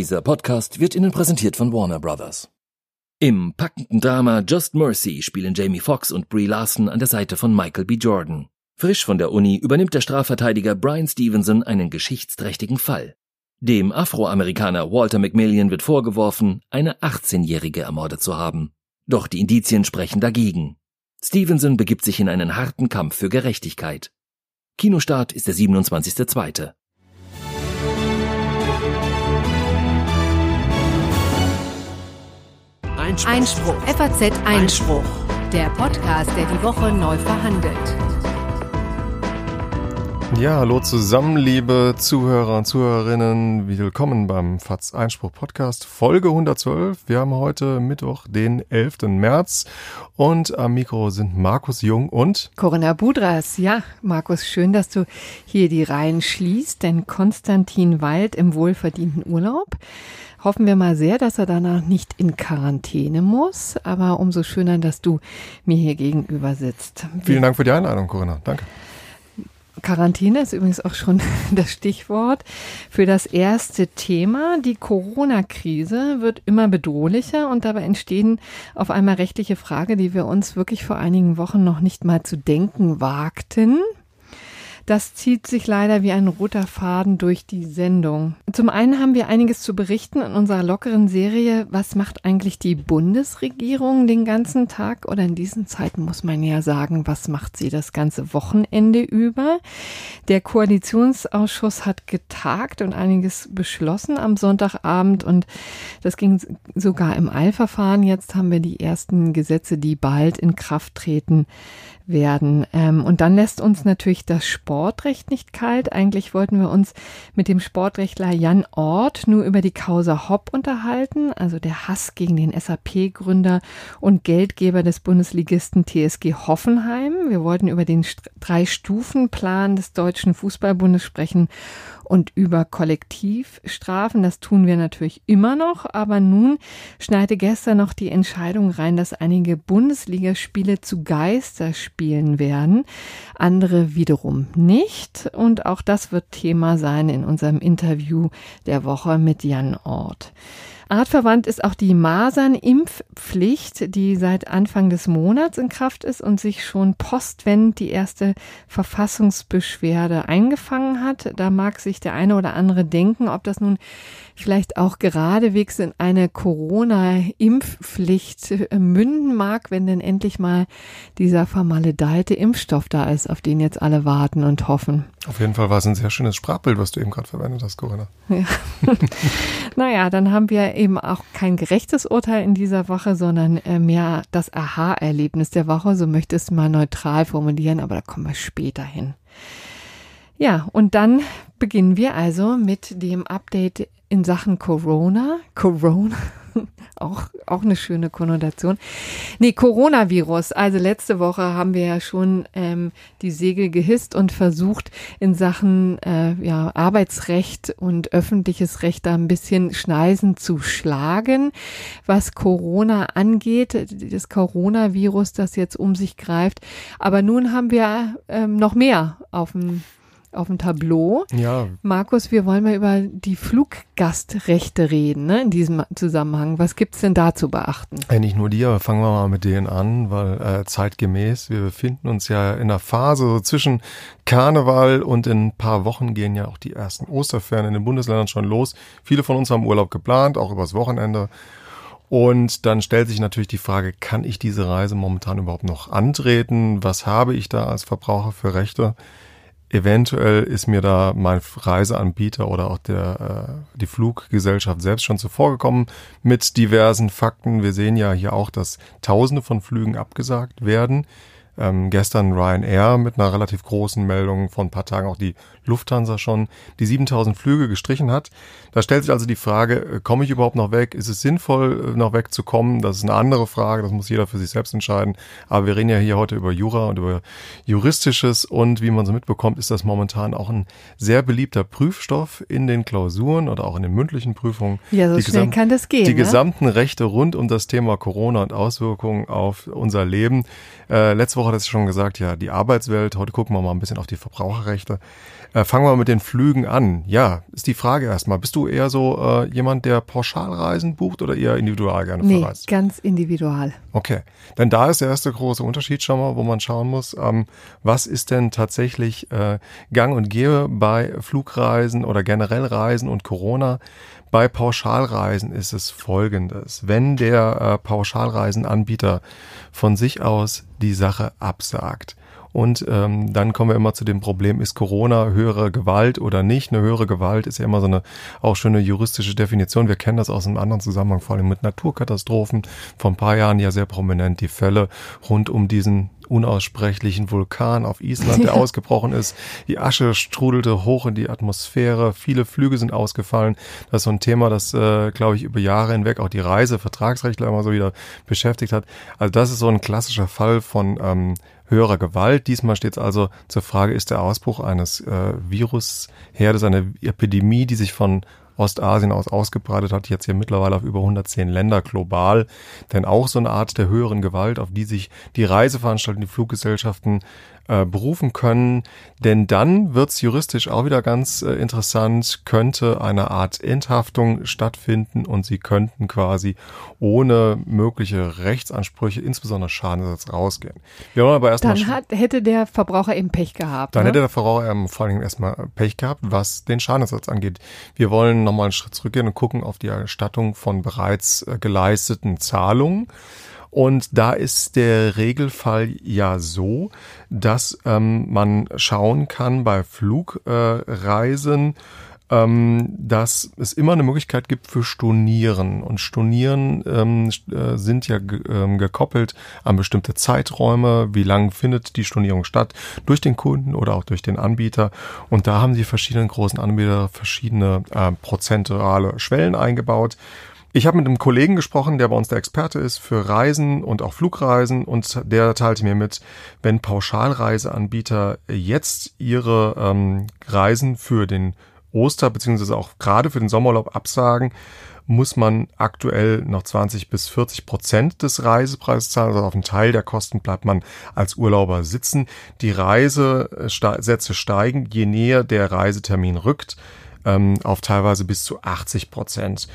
Dieser Podcast wird Ihnen präsentiert von Warner Brothers. Im packenden Drama Just Mercy spielen Jamie Foxx und Brie Larson an der Seite von Michael B. Jordan. Frisch von der Uni übernimmt der Strafverteidiger Brian Stevenson einen geschichtsträchtigen Fall. Dem Afroamerikaner Walter McMillian wird vorgeworfen, eine 18-Jährige ermordet zu haben. Doch die Indizien sprechen dagegen. Stevenson begibt sich in einen harten Kampf für Gerechtigkeit. Kinostart ist der 27.2. Einspruch. Einspruch. FAZ Einspruch. Der Podcast, der die Woche neu verhandelt. Ja, hallo zusammen, liebe Zuhörer und Zuhörerinnen. Willkommen beim FAZ Einspruch Podcast, Folge 112. Wir haben heute Mittwoch, den 11. März und am Mikro sind Markus Jung und Corinna Budras. Ja, Markus, schön, dass du hier die Reihen schließt, denn Konstantin weilt im wohlverdienten Urlaub. Hoffen wir mal sehr, dass er danach nicht in Quarantäne muss, aber umso schöner, dass du mir hier gegenüber sitzt. Vielen Dank für die Einladung, Corinna. Danke. Quarantäne ist übrigens auch schon das Stichwort für das erste Thema. Die Corona-Krise wird immer bedrohlicher und dabei entstehen auf einmal rechtliche Fragen, die wir uns wirklich vor einigen Wochen noch nicht mal zu denken wagten. Das zieht sich leider wie ein roter Faden durch die Sendung. Zum einen haben wir einiges zu berichten in unserer lockeren Serie. Was macht eigentlich die Bundesregierung den ganzen Tag? Oder in diesen Zeiten muss man ja sagen, was macht sie das ganze Wochenende über? Der Koalitionsausschuss hat getagt und einiges beschlossen am Sonntagabend und das ging sogar im Eilverfahren. Jetzt haben wir die ersten Gesetze, die bald in Kraft treten werden. Ähm, und dann lässt uns natürlich das Sportrecht nicht kalt. Eigentlich wollten wir uns mit dem Sportrechtler Jan Ort nur über die Causa Hopp unterhalten, also der Hass gegen den SAP-Gründer und Geldgeber des Bundesligisten TSG Hoffenheim. Wir wollten über den Drei-Stufen-Plan des Deutschen Fußballbundes sprechen und über Kollektivstrafen. Das tun wir natürlich immer noch, aber nun schneide gestern noch die Entscheidung rein, dass einige Bundesligaspiele zu Geisterspielen werden, andere wiederum nicht. Und auch das wird Thema sein in unserem Interview der Woche mit Jan Ort. Artverwandt ist auch die Masernimpfpflicht, die seit Anfang des Monats in Kraft ist und sich schon postwendend die erste Verfassungsbeschwerde eingefangen hat. Da mag sich der eine oder andere denken, ob das nun vielleicht auch geradewegs in eine Corona-Impfpflicht münden mag, wenn denn endlich mal dieser vermaledeite Impfstoff da ist, auf den jetzt alle warten und hoffen. Auf jeden Fall war es ein sehr schönes Sprachbild, was du eben gerade verwendet hast, Corinna. Ja. naja, dann haben wir eben auch kein gerechtes Urteil in dieser Woche, sondern äh, mehr das Aha-Erlebnis der Woche. So möchte es mal neutral formulieren, aber da kommen wir später hin. Ja, und dann beginnen wir also mit dem Update in Sachen Corona. Corona. auch, auch eine schöne Konnotation. Nee, Coronavirus. Also letzte Woche haben wir ja schon ähm, die Segel gehisst und versucht, in Sachen äh, ja, Arbeitsrecht und öffentliches Recht da ein bisschen Schneisen zu schlagen, was Corona angeht, das Coronavirus, das jetzt um sich greift. Aber nun haben wir ähm, noch mehr auf dem auf dem Tableau. Ja. Markus, wir wollen mal über die Fluggastrechte reden, ne, in diesem Zusammenhang. Was gibt's denn da zu beachten? Ja, nicht nur die, aber fangen wir mal mit denen an, weil äh, zeitgemäß, wir befinden uns ja in einer Phase so zwischen Karneval und in ein paar Wochen gehen ja auch die ersten Osterferien in den Bundesländern schon los. Viele von uns haben Urlaub geplant, auch übers Wochenende. Und dann stellt sich natürlich die Frage, kann ich diese Reise momentan überhaupt noch antreten? Was habe ich da als Verbraucher für Rechte? Eventuell ist mir da mein Reiseanbieter oder auch der, äh, die Fluggesellschaft selbst schon zuvorgekommen mit diversen Fakten. Wir sehen ja hier auch, dass Tausende von Flügen abgesagt werden. Ähm, gestern Ryanair mit einer relativ großen Meldung von ein paar Tagen auch die Lufthansa schon die 7000 Flüge gestrichen hat. Da stellt sich also die Frage, äh, komme ich überhaupt noch weg? Ist es sinnvoll, äh, noch wegzukommen? Das ist eine andere Frage, das muss jeder für sich selbst entscheiden. Aber wir reden ja hier heute über Jura und über Juristisches und wie man so mitbekommt, ist das momentan auch ein sehr beliebter Prüfstoff in den Klausuren oder auch in den mündlichen Prüfungen. Ja, so die schnell kann das gehen. Die ne? gesamten Rechte rund um das Thema Corona und Auswirkungen auf unser Leben. Äh, letzte Woche hat es schon gesagt, ja, die Arbeitswelt. Heute gucken wir mal ein bisschen auf die Verbraucherrechte. Äh, fangen wir mit den Flügen an. Ja, ist die Frage erstmal. Bist du eher so äh, jemand, der Pauschalreisen bucht oder eher individual gerne nee, verreist? ganz individual. Okay, denn da ist der erste große Unterschied schon mal, wo man schauen muss, ähm, was ist denn tatsächlich äh, Gang und Gehe bei Flugreisen oder generell Reisen und Corona. Bei Pauschalreisen ist es folgendes. Wenn der äh, Pauschalreisenanbieter von sich aus die Sache absagt, und ähm, dann kommen wir immer zu dem Problem, ist Corona höhere Gewalt oder nicht? Eine höhere Gewalt ist ja immer so eine auch schöne juristische Definition. Wir kennen das aus einem anderen Zusammenhang, vor allem mit Naturkatastrophen. Vor ein paar Jahren ja sehr prominent die Fälle rund um diesen unaussprechlichen Vulkan auf Island, der ja. ausgebrochen ist. Die Asche strudelte hoch in die Atmosphäre. Viele Flüge sind ausgefallen. Das ist so ein Thema, das, äh, glaube ich, über Jahre hinweg auch die Reisevertragsrechtler immer so wieder beschäftigt hat. Also das ist so ein klassischer Fall von ähm, höherer Gewalt. Diesmal steht es also zur Frage, ist der Ausbruch eines äh, Virusherdes, eine Epidemie, die sich von Ostasien aus ausgebreitet hat, jetzt hier mittlerweile auf über 110 Länder global. Denn auch so eine Art der höheren Gewalt, auf die sich die Reiseveranstalter, die Fluggesellschaften äh, berufen können. Denn dann wird's juristisch auch wieder ganz äh, interessant, könnte eine Art Enthaftung stattfinden und sie könnten quasi ohne mögliche Rechtsansprüche, insbesondere Schadenersatz, rausgehen. Wir wollen aber erstmal. Dann hat, hätte der Verbraucher eben Pech gehabt. Dann ne? hätte der Verbraucher ähm, vor allen Dingen erstmal Pech gehabt, was den Schadenersatz angeht. Wir wollen nochmal einen Schritt zurückgehen und gucken auf die Erstattung von bereits äh, geleisteten Zahlungen. Und da ist der Regelfall ja so, dass ähm, man schauen kann bei Flugreisen, äh, dass es immer eine Möglichkeit gibt für Stornieren. Und Stornieren ähm, äh, sind ja ähm, gekoppelt an bestimmte Zeiträume. Wie lang findet die Stornierung statt? Durch den Kunden oder auch durch den Anbieter. Und da haben die verschiedenen großen Anbieter verschiedene äh, prozentuale Schwellen eingebaut. Ich habe mit einem Kollegen gesprochen, der bei uns der Experte ist für Reisen und auch Flugreisen und der teilte mir mit, wenn Pauschalreiseanbieter jetzt ihre ähm, Reisen für den Oster beziehungsweise auch gerade für den Sommerurlaub absagen, muss man aktuell noch 20 bis 40 Prozent des Reisepreises zahlen. Also auf einen Teil der Kosten bleibt man als Urlauber sitzen. Die Reisesätze steigen, je näher der Reisetermin rückt, ähm, auf teilweise bis zu 80 Prozent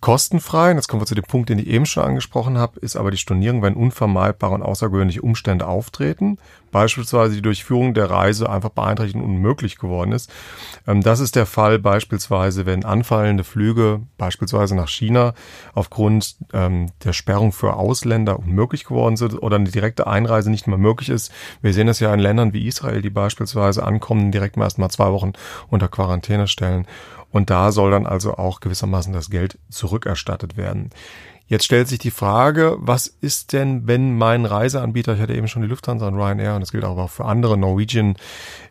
kostenfrei. Und jetzt kommen wir zu dem Punkt, den ich eben schon angesprochen habe, ist aber die Stornierung, wenn unvermeidbare und außergewöhnliche Umstände auftreten, beispielsweise die Durchführung der Reise einfach beeinträchtigt und unmöglich geworden ist. Ähm, das ist der Fall beispielsweise, wenn anfallende Flüge beispielsweise nach China aufgrund ähm, der Sperrung für Ausländer unmöglich geworden sind oder eine direkte Einreise nicht mehr möglich ist. Wir sehen es ja in Ländern wie Israel, die beispielsweise ankommen, direkt erst mal zwei Wochen unter Quarantäne stellen. Und da soll dann also auch gewissermaßen das Geld zurückerstattet werden. Jetzt stellt sich die Frage, was ist denn, wenn mein Reiseanbieter, ich hatte eben schon die Lufthansa und Ryanair und das gilt auch für andere, Norwegian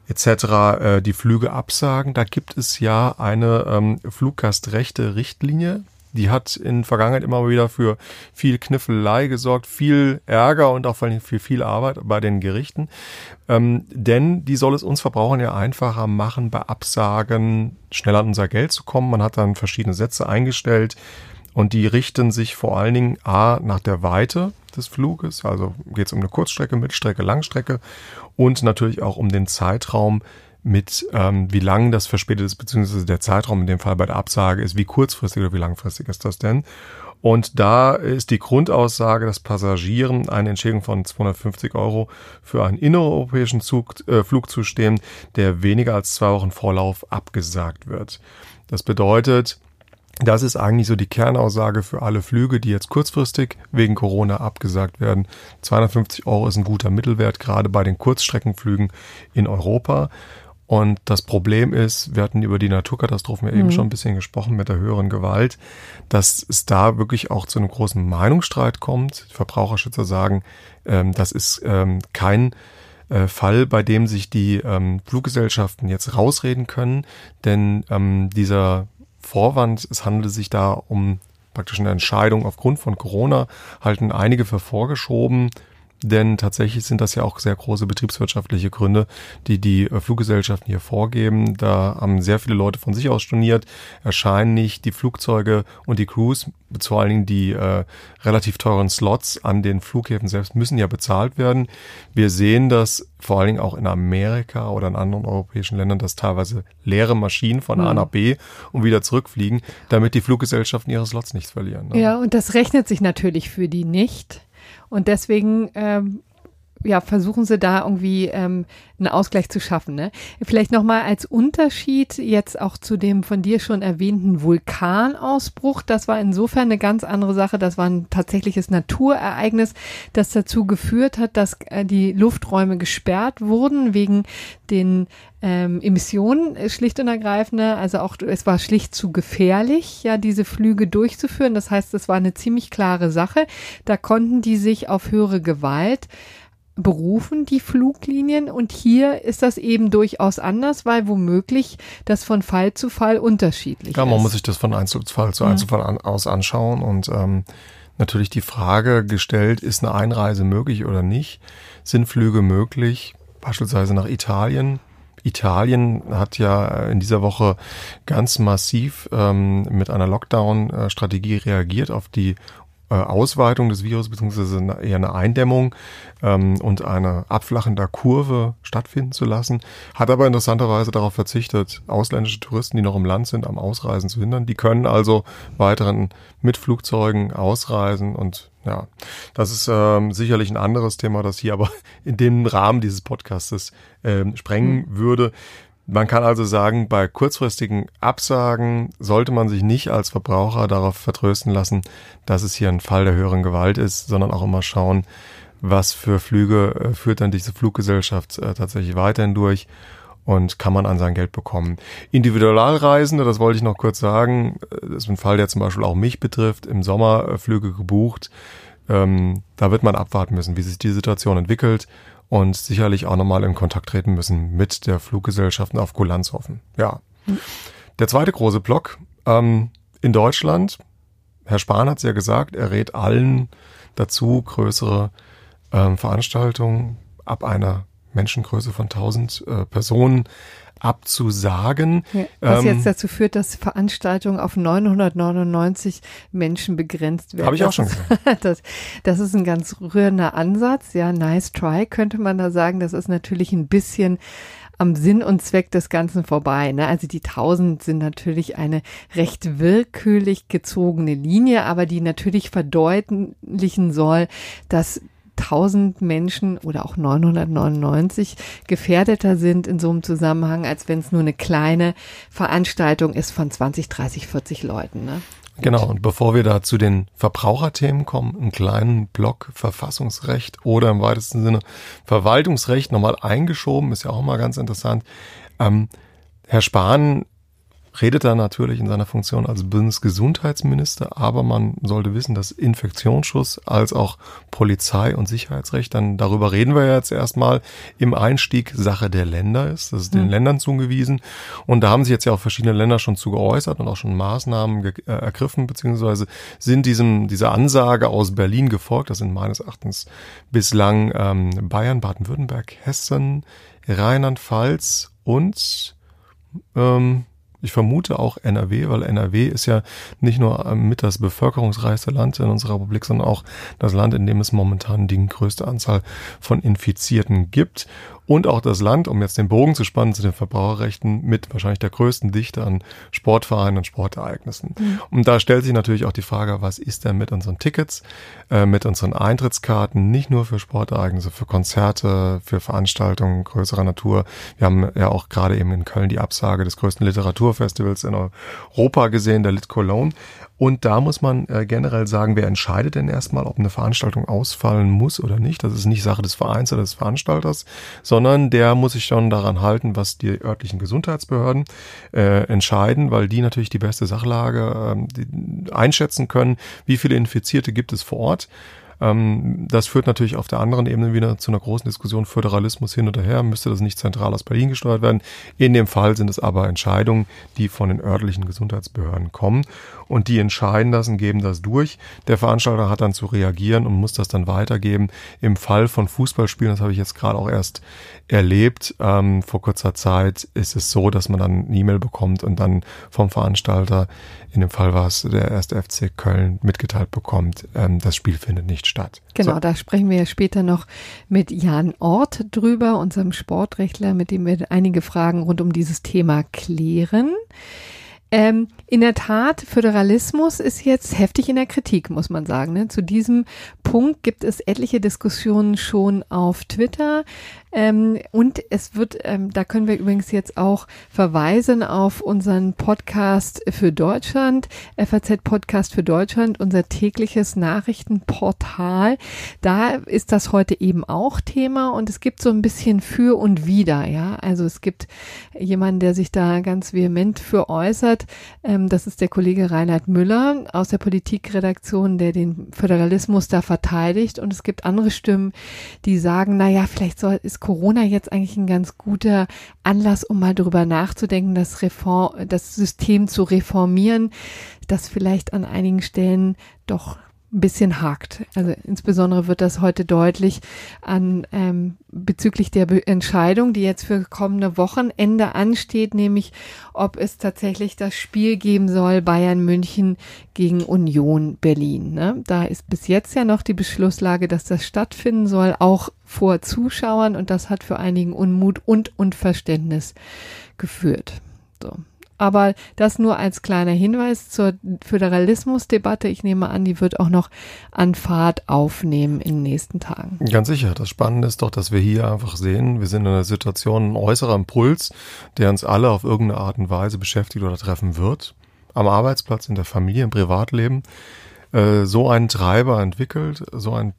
etc., äh, die Flüge absagen. Da gibt es ja eine ähm, Fluggastrechte-Richtlinie, die hat in Vergangenheit immer wieder für viel Kniffelei gesorgt, viel Ärger und auch vor allem für viel Arbeit bei den Gerichten. Ähm, denn die soll es uns Verbrauchern ja einfacher machen, bei Absagen schneller an unser Geld zu kommen. Man hat dann verschiedene Sätze eingestellt und die richten sich vor allen Dingen A nach der Weite des Fluges, also geht es um eine Kurzstrecke, Mittelstrecke, Langstrecke und natürlich auch um den Zeitraum, mit, ähm, wie lang das verspätet ist, beziehungsweise der Zeitraum in dem Fall bei der Absage ist, wie kurzfristig oder wie langfristig ist das denn? Und da ist die Grundaussage, dass Passagieren eine Entschädigung von 250 Euro für einen innereuropäischen Zug, äh, Flug zustehen, der weniger als zwei Wochen Vorlauf abgesagt wird. Das bedeutet, das ist eigentlich so die Kernaussage für alle Flüge, die jetzt kurzfristig wegen Corona abgesagt werden. 250 Euro ist ein guter Mittelwert, gerade bei den Kurzstreckenflügen in Europa. Und das Problem ist, wir hatten über die Naturkatastrophen ja mhm. eben schon ein bisschen gesprochen mit der höheren Gewalt, dass es da wirklich auch zu einem großen Meinungsstreit kommt. Verbraucherschützer sagen, ähm, das ist ähm, kein äh, Fall, bei dem sich die ähm, Fluggesellschaften jetzt rausreden können, denn ähm, dieser Vorwand, es handelt sich da um praktisch eine Entscheidung aufgrund von Corona, halten einige für vorgeschoben denn tatsächlich sind das ja auch sehr große betriebswirtschaftliche Gründe, die die äh, Fluggesellschaften hier vorgeben. Da haben sehr viele Leute von sich aus storniert, erscheinen nicht die Flugzeuge und die Crews, vor allen Dingen die äh, relativ teuren Slots an den Flughäfen selbst müssen ja bezahlt werden. Wir sehen das vor allen Dingen auch in Amerika oder in anderen europäischen Ländern, dass teilweise leere Maschinen von mhm. A nach B und wieder zurückfliegen, damit die Fluggesellschaften ihre Slots nicht verlieren. Ne? Ja, und das rechnet sich natürlich für die nicht. Und deswegen ähm, ja, versuchen sie da irgendwie ähm, einen Ausgleich zu schaffen. Ne? Vielleicht nochmal als Unterschied jetzt auch zu dem von dir schon erwähnten Vulkanausbruch. Das war insofern eine ganz andere Sache. Das war ein tatsächliches Naturereignis, das dazu geführt hat, dass äh, die Lufträume gesperrt wurden wegen den ähm, Emissionen äh, schlicht und ergreifend. Also auch es war schlicht zu gefährlich, ja, diese Flüge durchzuführen. Das heißt, es war eine ziemlich klare Sache. Da konnten die sich auf höhere Gewalt berufen, die Fluglinien. Und hier ist das eben durchaus anders, weil womöglich das von Fall zu Fall unterschiedlich ist. Ja, man muss sich das von Einzelfall zu Einzelfall an, aus anschauen und ähm, natürlich die Frage gestellt, ist eine Einreise möglich oder nicht? Sind Flüge möglich, beispielsweise nach Italien? Italien hat ja in dieser Woche ganz massiv ähm, mit einer Lockdown-Strategie reagiert auf die Ausweitung des Virus beziehungsweise eher eine Eindämmung ähm, und eine abflachende Kurve stattfinden zu lassen, hat aber interessanterweise darauf verzichtet, ausländische Touristen, die noch im Land sind, am Ausreisen zu hindern. Die können also weiteren mit Flugzeugen ausreisen und ja, das ist ähm, sicherlich ein anderes Thema, das hier aber in dem Rahmen dieses Podcastes ähm, sprengen mhm. würde. Man kann also sagen, bei kurzfristigen Absagen sollte man sich nicht als Verbraucher darauf vertrösten lassen, dass es hier ein Fall der höheren Gewalt ist, sondern auch immer schauen, was für Flüge äh, führt dann diese Fluggesellschaft äh, tatsächlich weiterhin durch und kann man an sein Geld bekommen. Individualreisende, das wollte ich noch kurz sagen, äh, das ist ein Fall, der zum Beispiel auch mich betrifft, im Sommer Flüge gebucht. Ähm, da wird man abwarten müssen, wie sich die Situation entwickelt und sicherlich auch nochmal in Kontakt treten müssen mit der Fluggesellschaft auf Kulanz hoffen. Ja. Der zweite große Block ähm, in Deutschland. Herr Spahn hat es ja gesagt, er rät allen dazu, größere ähm, Veranstaltungen ab einer Menschengröße von 1000 äh, Personen abzusagen. Ja, was ähm, jetzt dazu führt, dass Veranstaltungen auf 999 Menschen begrenzt werden. Habe ich auch schon gesagt. das, das ist ein ganz rührender Ansatz. Ja, nice try könnte man da sagen. Das ist natürlich ein bisschen am Sinn und Zweck des Ganzen vorbei. Ne? Also die 1000 sind natürlich eine recht willkürlich gezogene Linie, aber die natürlich verdeutlichen soll, dass 1000 Menschen oder auch 999 gefährdeter sind in so einem Zusammenhang, als wenn es nur eine kleine Veranstaltung ist von 20, 30, 40 Leuten. Ne? Genau, und bevor wir da zu den Verbraucherthemen kommen, einen kleinen Block Verfassungsrecht oder im weitesten Sinne Verwaltungsrecht nochmal eingeschoben, ist ja auch mal ganz interessant. Ähm, Herr Spahn redet er natürlich in seiner Funktion als Bundesgesundheitsminister, aber man sollte wissen, dass Infektionsschutz als auch Polizei und Sicherheitsrecht, dann darüber reden wir jetzt erstmal, im Einstieg Sache der Länder ist. Das ist den mhm. Ländern zugewiesen. Und da haben sich jetzt ja auch verschiedene Länder schon zu geäußert und auch schon Maßnahmen äh, ergriffen, beziehungsweise sind diesem, dieser Ansage aus Berlin gefolgt. Das sind meines Erachtens bislang ähm, Bayern, Baden-Württemberg, Hessen, Rheinland-Pfalz und ähm, ich vermute auch NRW, weil NRW ist ja nicht nur ähm, mit das bevölkerungsreichste Land in unserer Republik, sondern auch das Land, in dem es momentan die größte Anzahl von Infizierten gibt und auch das Land, um jetzt den Bogen zu spannen zu den Verbraucherrechten, mit wahrscheinlich der größten Dichte an Sportvereinen und Sportereignissen. Mhm. Und da stellt sich natürlich auch die Frage, was ist denn mit unseren Tickets, äh, mit unseren Eintrittskarten, nicht nur für Sportereignisse, für Konzerte, für Veranstaltungen größerer Natur. Wir haben ja auch gerade eben in Köln die Absage des größten Literaturfestivals in Europa gesehen, der Lit Cologne. Und da muss man äh, generell sagen, wer entscheidet denn erstmal, ob eine Veranstaltung ausfallen muss oder nicht. Das ist nicht Sache des Vereins oder des Veranstalters, sondern der muss sich schon daran halten, was die örtlichen Gesundheitsbehörden äh, entscheiden, weil die natürlich die beste Sachlage äh, die einschätzen können, wie viele Infizierte gibt es vor Ort. Ähm, das führt natürlich auf der anderen Ebene wieder zu einer großen Diskussion Föderalismus hin oder her. Müsste das nicht zentral aus Berlin gesteuert werden? In dem Fall sind es aber Entscheidungen, die von den örtlichen Gesundheitsbehörden kommen und die entscheiden das und geben das durch. Der Veranstalter hat dann zu reagieren und muss das dann weitergeben. Im Fall von Fußballspielen, das habe ich jetzt gerade auch erst erlebt, ähm, vor kurzer Zeit ist es so, dass man dann eine E-Mail bekommt und dann vom Veranstalter, in dem Fall war es der erste FC Köln, mitgeteilt bekommt, ähm, das Spiel findet nicht statt. Genau, so. da sprechen wir ja später noch mit Jan Ort drüber, unserem Sportrechtler, mit dem wir einige Fragen rund um dieses Thema klären. Ähm, in der Tat, Föderalismus ist jetzt heftig in der Kritik, muss man sagen. Ne? Zu diesem Punkt gibt es etliche Diskussionen schon auf Twitter. Ähm, und es wird, ähm, da können wir übrigens jetzt auch verweisen auf unseren Podcast für Deutschland, FAZ Podcast für Deutschland, unser tägliches Nachrichtenportal. Da ist das heute eben auch Thema und es gibt so ein bisschen für und wider, ja. Also es gibt jemanden, der sich da ganz vehement für äußert. Ähm, das ist der Kollege Reinhard Müller aus der Politikredaktion, der den Föderalismus da verteidigt. Und es gibt andere Stimmen, die sagen, na ja, vielleicht soll, ist Corona jetzt eigentlich ein ganz guter Anlass, um mal darüber nachzudenken, das Reform, das System zu reformieren, das vielleicht an einigen Stellen doch ein bisschen hakt. Also insbesondere wird das heute deutlich an ähm, bezüglich der Be Entscheidung, die jetzt für kommende Wochenende ansteht, nämlich ob es tatsächlich das Spiel geben soll Bayern München gegen Union Berlin. Ne? Da ist bis jetzt ja noch die Beschlusslage, dass das stattfinden soll, auch vor Zuschauern und das hat für einigen Unmut und Unverständnis geführt. So. Aber das nur als kleiner Hinweis zur Föderalismusdebatte. Ich nehme an, die wird auch noch an Fahrt aufnehmen in den nächsten Tagen. Ganz sicher. Das Spannende ist doch, dass wir hier einfach sehen, wir sind in einer Situation, ein äußerer Impuls, der uns alle auf irgendeine Art und Weise beschäftigt oder treffen wird. Am Arbeitsplatz, in der Familie, im Privatleben. Äh, so einen Treiber entwickelt, so ein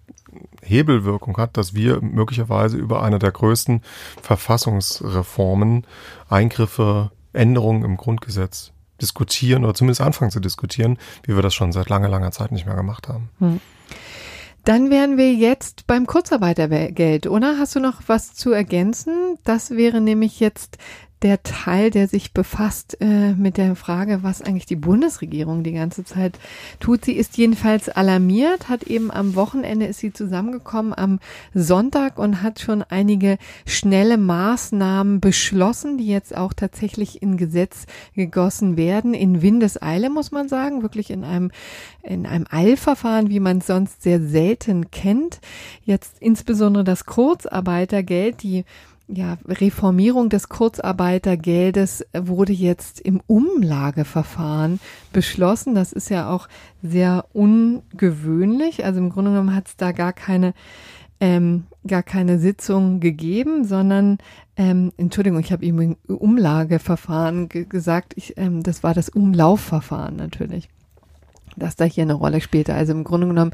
Hebelwirkung hat, dass wir möglicherweise über eine der größten Verfassungsreformen Eingriffe Änderungen im Grundgesetz diskutieren oder zumindest anfangen zu diskutieren, wie wir das schon seit langer, langer Zeit nicht mehr gemacht haben. Hm. Dann wären wir jetzt beim Kurzarbeitergeld, oder? Hast du noch was zu ergänzen? Das wäre nämlich jetzt der Teil, der sich befasst äh, mit der Frage, was eigentlich die Bundesregierung die ganze Zeit tut. Sie ist jedenfalls alarmiert, hat eben am Wochenende ist sie zusammengekommen am Sonntag und hat schon einige schnelle Maßnahmen beschlossen, die jetzt auch tatsächlich in Gesetz gegossen werden. In Windeseile muss man sagen, wirklich in einem in einem Eilverfahren, wie man es sonst sehr selten kennt. Jetzt insbesondere das Kurzarbeitergeld, die ja, Reformierung des Kurzarbeitergeldes wurde jetzt im Umlageverfahren beschlossen. Das ist ja auch sehr ungewöhnlich. Also im Grunde genommen hat es da gar keine ähm, gar keine Sitzung gegeben, sondern ähm, Entschuldigung, ich habe ihm Umlageverfahren gesagt. Ich, ähm, das war das Umlaufverfahren natürlich dass da hier eine Rolle spielte. Also im Grunde genommen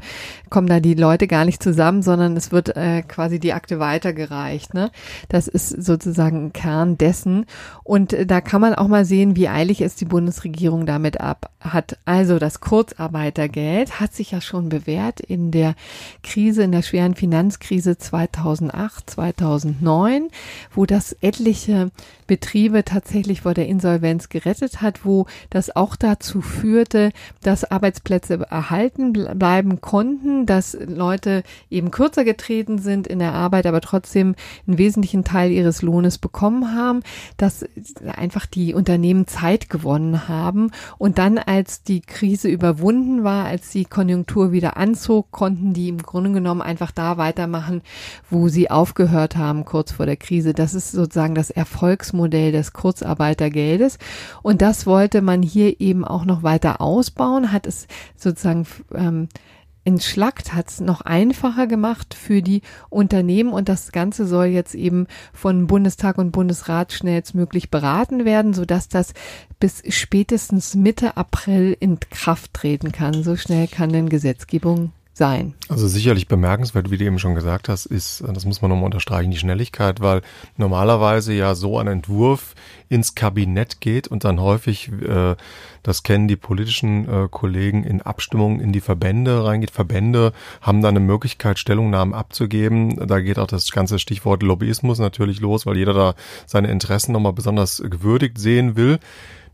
kommen da die Leute gar nicht zusammen, sondern es wird äh, quasi die Akte weitergereicht. Ne? Das ist sozusagen ein Kern dessen. Und äh, da kann man auch mal sehen, wie eilig es die Bundesregierung damit ab hat. Also das Kurzarbeitergeld hat sich ja schon bewährt in der Krise, in der schweren Finanzkrise 2008, 2009, wo das etliche Betriebe tatsächlich vor der Insolvenz gerettet hat, wo das auch dazu führte, dass Arbeitsplätze erhalten bleiben konnten, dass Leute eben kürzer getreten sind in der Arbeit, aber trotzdem einen wesentlichen Teil ihres Lohnes bekommen haben, dass einfach die Unternehmen Zeit gewonnen haben und dann als die Krise überwunden war, als die Konjunktur wieder anzog, konnten die im Grunde genommen einfach da weitermachen, wo sie aufgehört haben kurz vor der Krise. Das ist sozusagen das Erfolgs Geschäftsmodell des Kurzarbeitergeldes. Und das wollte man hier eben auch noch weiter ausbauen, hat es sozusagen ähm, entschlackt, hat es noch einfacher gemacht für die Unternehmen und das Ganze soll jetzt eben von Bundestag und Bundesrat schnellstmöglich beraten werden, sodass das bis spätestens Mitte April in Kraft treten kann. So schnell kann denn Gesetzgebung sein. Also sicherlich bemerkenswert, wie du eben schon gesagt hast, ist, das muss man nochmal unterstreichen, die Schnelligkeit, weil normalerweise ja so ein Entwurf ins Kabinett geht und dann häufig, äh, das kennen die politischen äh, Kollegen, in Abstimmungen in die Verbände reingeht. Verbände haben dann eine Möglichkeit, Stellungnahmen abzugeben. Da geht auch das ganze Stichwort Lobbyismus natürlich los, weil jeder da seine Interessen nochmal besonders gewürdigt sehen will.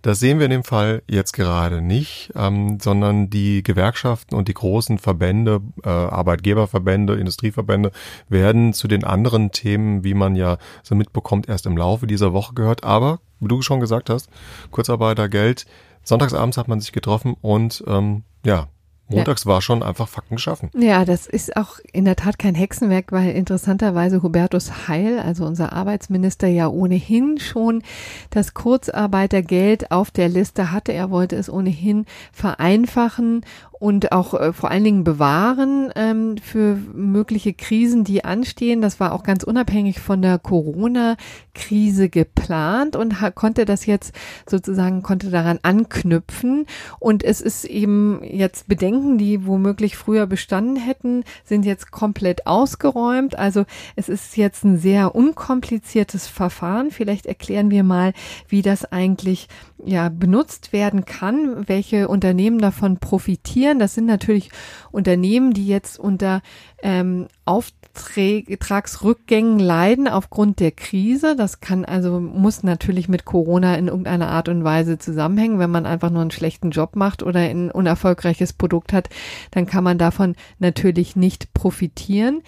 Das sehen wir in dem Fall jetzt gerade nicht, ähm, sondern die Gewerkschaften und die großen Verbände, äh, Arbeitgeberverbände, Industrieverbände werden zu den anderen Themen, wie man ja so mitbekommt, erst im Laufe dieser Woche gehört. Aber, wie du schon gesagt hast, Kurzarbeitergeld, sonntagsabends hat man sich getroffen und ähm, ja, Montags ja. war schon einfach Fakten geschaffen. Ja, das ist auch in der Tat kein Hexenwerk, weil interessanterweise Hubertus Heil, also unser Arbeitsminister, ja ohnehin schon das Kurzarbeitergeld auf der Liste hatte. Er wollte es ohnehin vereinfachen und auch äh, vor allen Dingen bewahren ähm, für mögliche Krisen, die anstehen. Das war auch ganz unabhängig von der Corona-Krise geplant und konnte das jetzt sozusagen, konnte daran anknüpfen. Und es ist eben jetzt Bedenken, die womöglich früher bestanden hätten, sind jetzt komplett ausgeräumt. Also es ist jetzt ein sehr unkompliziertes Verfahren. Vielleicht erklären wir mal, wie das eigentlich ja benutzt werden kann, welche Unternehmen davon profitieren funktionieren. Das sind natürlich Unternehmen, die jetzt unter ähm, Auftragsrückgängen leiden aufgrund der Krise. Das kann also, muss natürlich mit Corona in irgendeiner Art und Weise zusammenhängen. Wenn man einfach nur einen schlechten Job macht oder ein unerfolgreiches Produkt hat, dann kann man davon natürlich nicht profitieren.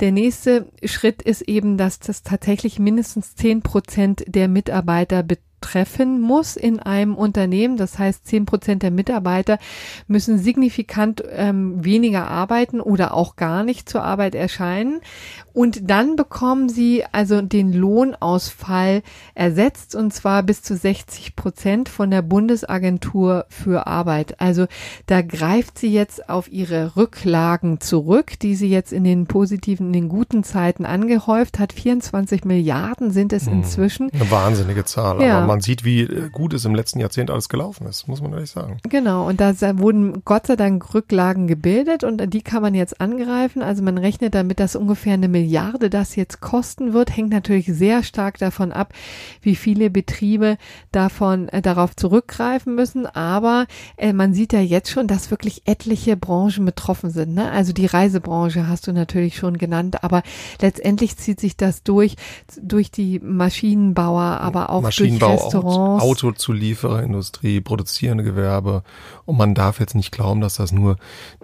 Der nächste Schritt ist eben, dass das tatsächlich mindestens zehn Prozent der Mitarbeiter betrifft treffen muss in einem Unternehmen. Das heißt, zehn Prozent der Mitarbeiter müssen signifikant ähm, weniger arbeiten oder auch gar nicht zur Arbeit erscheinen. Und dann bekommen sie also den Lohnausfall ersetzt und zwar bis zu 60 Prozent von der Bundesagentur für Arbeit. Also da greift sie jetzt auf ihre Rücklagen zurück, die sie jetzt in den positiven, in den guten Zeiten angehäuft hat. 24 Milliarden sind es hm. inzwischen. Eine wahnsinnige Zahl. Ja. Man sieht, wie gut es im letzten Jahrzehnt alles gelaufen ist, muss man ehrlich sagen. Genau. Und da wurden Gott sei Dank Rücklagen gebildet und die kann man jetzt angreifen. Also man rechnet damit, dass ungefähr eine Milliarde das jetzt kosten wird, hängt natürlich sehr stark davon ab, wie viele Betriebe davon äh, darauf zurückgreifen müssen. Aber äh, man sieht ja jetzt schon, dass wirklich etliche Branchen betroffen sind. Ne? Also die Reisebranche hast du natürlich schon genannt, aber letztendlich zieht sich das durch durch die Maschinenbauer, aber auch Maschinenbau, Restaurants, Autozuliefererindustrie, produzierende Gewerbe. Und man darf jetzt nicht glauben, dass das nur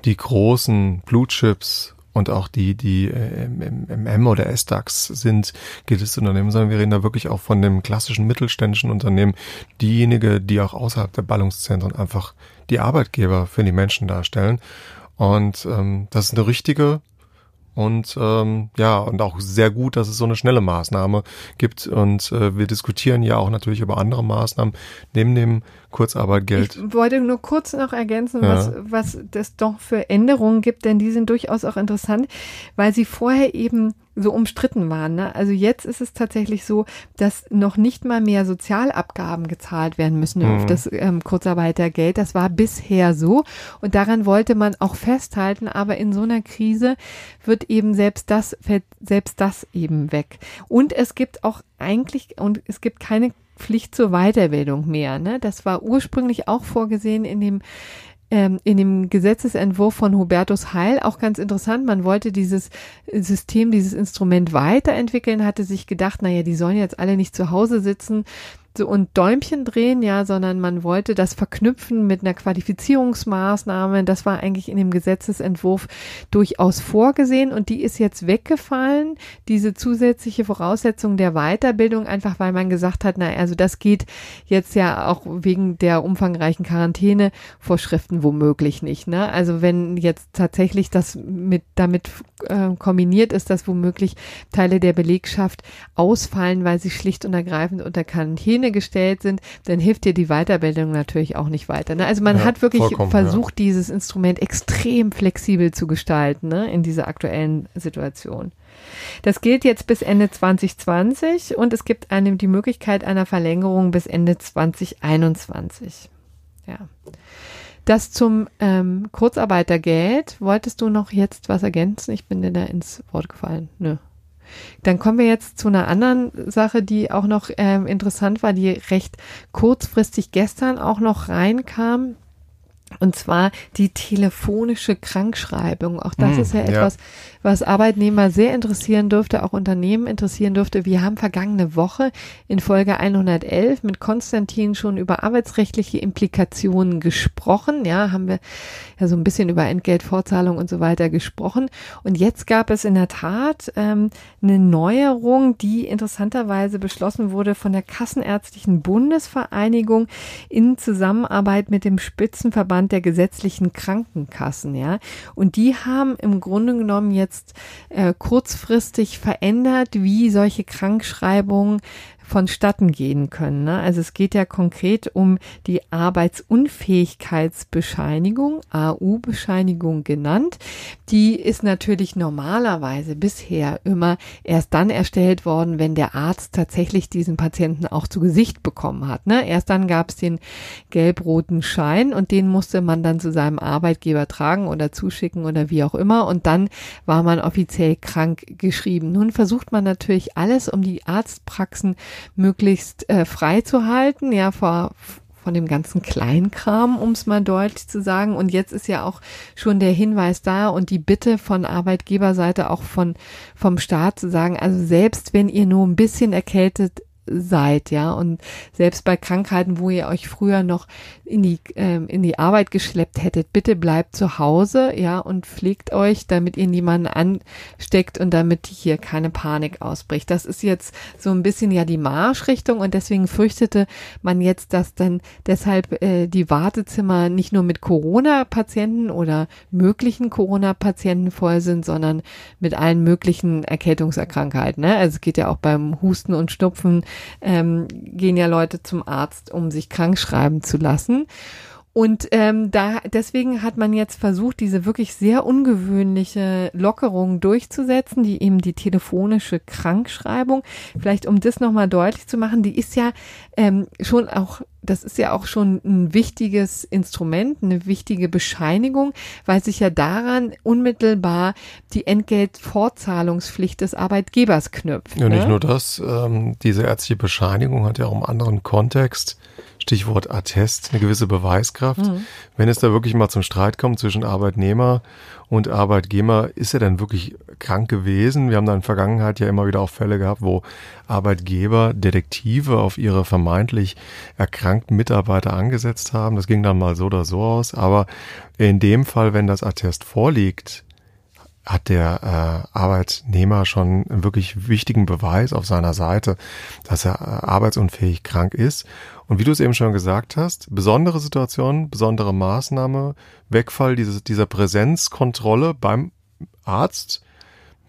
die großen Blue Chips und auch die, die äh, im, im M oder S-DAX sind gelistete Unternehmen, sondern wir reden da wirklich auch von dem klassischen mittelständischen Unternehmen, diejenige, die auch außerhalb der Ballungszentren einfach die Arbeitgeber für die Menschen darstellen. Und ähm, das ist eine richtige und ähm, ja, und auch sehr gut, dass es so eine schnelle Maßnahme gibt. Und äh, wir diskutieren ja auch natürlich über andere Maßnahmen neben dem Kurzarbeitgeld. Ich wollte nur kurz noch ergänzen, ja. was, was das doch für Änderungen gibt, denn die sind durchaus auch interessant, weil sie vorher eben so umstritten waren. Ne? Also jetzt ist es tatsächlich so, dass noch nicht mal mehr Sozialabgaben gezahlt werden müssen mhm. auf das ähm, Kurzarbeitergeld. Das war bisher so und daran wollte man auch festhalten. Aber in so einer Krise wird eben selbst das fällt selbst das eben weg. Und es gibt auch eigentlich und es gibt keine Pflicht zur Weiterbildung mehr. Ne? Das war ursprünglich auch vorgesehen in dem ähm, in dem Gesetzesentwurf von Hubertus Heil auch ganz interessant. Man wollte dieses System, dieses Instrument weiterentwickeln, hatte sich gedacht, naja, die sollen jetzt alle nicht zu Hause sitzen so und Däumchen drehen, ja, sondern man wollte das verknüpfen mit einer Qualifizierungsmaßnahme. Das war eigentlich in dem Gesetzesentwurf durchaus vorgesehen und die ist jetzt weggefallen, diese zusätzliche Voraussetzung der Weiterbildung, einfach weil man gesagt hat, na, also das geht jetzt ja auch wegen der umfangreichen Quarantänevorschriften womöglich nicht, ne? Also wenn jetzt tatsächlich das mit damit äh, kombiniert ist, dass womöglich Teile der Belegschaft ausfallen, weil sie schlicht und ergreifend unter Quarantäne Schiene gestellt sind, dann hilft dir die Weiterbildung natürlich auch nicht weiter. Ne? Also man ja, hat wirklich versucht, ja. dieses Instrument extrem flexibel zu gestalten ne? in dieser aktuellen Situation. Das gilt jetzt bis Ende 2020 und es gibt einem die Möglichkeit einer Verlängerung bis Ende 2021. Ja. Das zum ähm, Kurzarbeitergeld. Wolltest du noch jetzt was ergänzen? Ich bin dir da ins Wort gefallen. Nö. Dann kommen wir jetzt zu einer anderen Sache, die auch noch ähm, interessant war, die recht kurzfristig gestern auch noch reinkam. Und zwar die telefonische Krankschreibung. Auch das Hm, ist ja ja. etwas, was Arbeitnehmer sehr interessieren dürfte, auch Unternehmen interessieren dürfte. Wir haben vergangene Woche in Folge 111 mit Konstantin schon über arbeitsrechtliche Implikationen gesprochen. Ja, haben wir ja so ein bisschen über Entgeltvorzahlung und so weiter gesprochen. Und jetzt gab es in der Tat ähm, eine Neuerung, die interessanterweise beschlossen wurde von der Kassenärztlichen Bundesvereinigung in Zusammenarbeit mit dem Spitzenverband der gesetzlichen Krankenkassen, ja. Und die haben im Grunde genommen jetzt äh, kurzfristig verändert, wie solche Krankschreibungen vonstatten gehen können. Ne? Also es geht ja konkret um die Arbeitsunfähigkeitsbescheinigung, AU-Bescheinigung genannt. Die ist natürlich normalerweise bisher immer erst dann erstellt worden, wenn der Arzt tatsächlich diesen Patienten auch zu Gesicht bekommen hat. Ne? Erst dann gab es den gelb-roten Schein und den musste man dann zu seinem Arbeitgeber tragen oder zuschicken oder wie auch immer und dann war man offiziell krank geschrieben. Nun versucht man natürlich alles, um die Arztpraxen möglichst äh, frei zu halten, ja, vor von dem ganzen Kleinkram, um es mal deutlich zu sagen. Und jetzt ist ja auch schon der Hinweis da und die Bitte von Arbeitgeberseite auch von vom Staat zu sagen, also selbst wenn ihr nur ein bisschen erkältet seid, ja, und selbst bei Krankheiten, wo ihr euch früher noch in die ähm, in die Arbeit geschleppt hättet, bitte bleibt zu Hause, ja, und pflegt euch, damit ihr niemanden ansteckt und damit hier keine Panik ausbricht. Das ist jetzt so ein bisschen ja die Marschrichtung und deswegen fürchtete man jetzt, dass dann deshalb äh, die Wartezimmer nicht nur mit Corona-Patienten oder möglichen Corona-Patienten voll sind, sondern mit allen möglichen Erkältungserkrankheiten. Ne? Also es geht ja auch beim Husten und Schnupfen ähm, gehen ja Leute zum Arzt, um sich krank schreiben zu lassen. Und ähm, da deswegen hat man jetzt versucht, diese wirklich sehr ungewöhnliche Lockerung durchzusetzen, die eben die telefonische Krankschreibung. Vielleicht um das nochmal deutlich zu machen, die ist ja ähm, schon auch, das ist ja auch schon ein wichtiges Instrument, eine wichtige Bescheinigung, weil sich ja daran unmittelbar die Entgeltfortzahlungspflicht des Arbeitgebers knüpft. Ja, nicht ne? nur das, ähm, diese ärztliche Bescheinigung hat ja auch im anderen Kontext, Stichwort Attest, eine gewisse Beweiskraft. Mhm. Wenn es da wirklich mal zum Streit kommt zwischen Arbeitnehmer und Arbeitgeber, ist er denn wirklich krank gewesen? Wir haben da in der Vergangenheit ja immer wieder auch Fälle gehabt, wo Arbeitgeber Detektive auf ihre vermeintlich erkrankten Mitarbeiter angesetzt haben. Das ging dann mal so oder so aus. Aber in dem Fall, wenn das Attest vorliegt, hat der äh, Arbeitnehmer schon einen wirklich wichtigen Beweis auf seiner Seite, dass er äh, arbeitsunfähig krank ist. Und wie du es eben schon gesagt hast, besondere Situation, besondere Maßnahme, Wegfall dieses, dieser Präsenzkontrolle beim Arzt,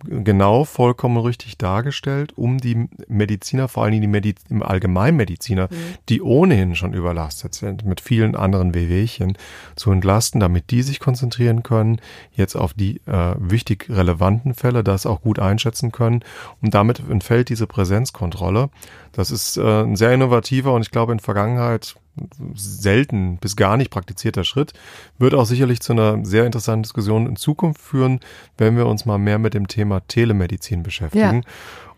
genau vollkommen richtig dargestellt, um die Mediziner, vor allen Dingen die Mediz im Allgemeinmediziner, die ohnehin schon überlastet sind mit vielen anderen Wehwehchen, zu entlasten, damit die sich konzentrieren können, jetzt auf die äh, wichtig relevanten Fälle, das auch gut einschätzen können. Und damit entfällt diese Präsenzkontrolle. Das ist äh, ein sehr innovativer und ich glaube in Vergangenheit selten bis gar nicht praktizierter Schritt, wird auch sicherlich zu einer sehr interessanten Diskussion in Zukunft führen, wenn wir uns mal mehr mit dem Thema Telemedizin beschäftigen.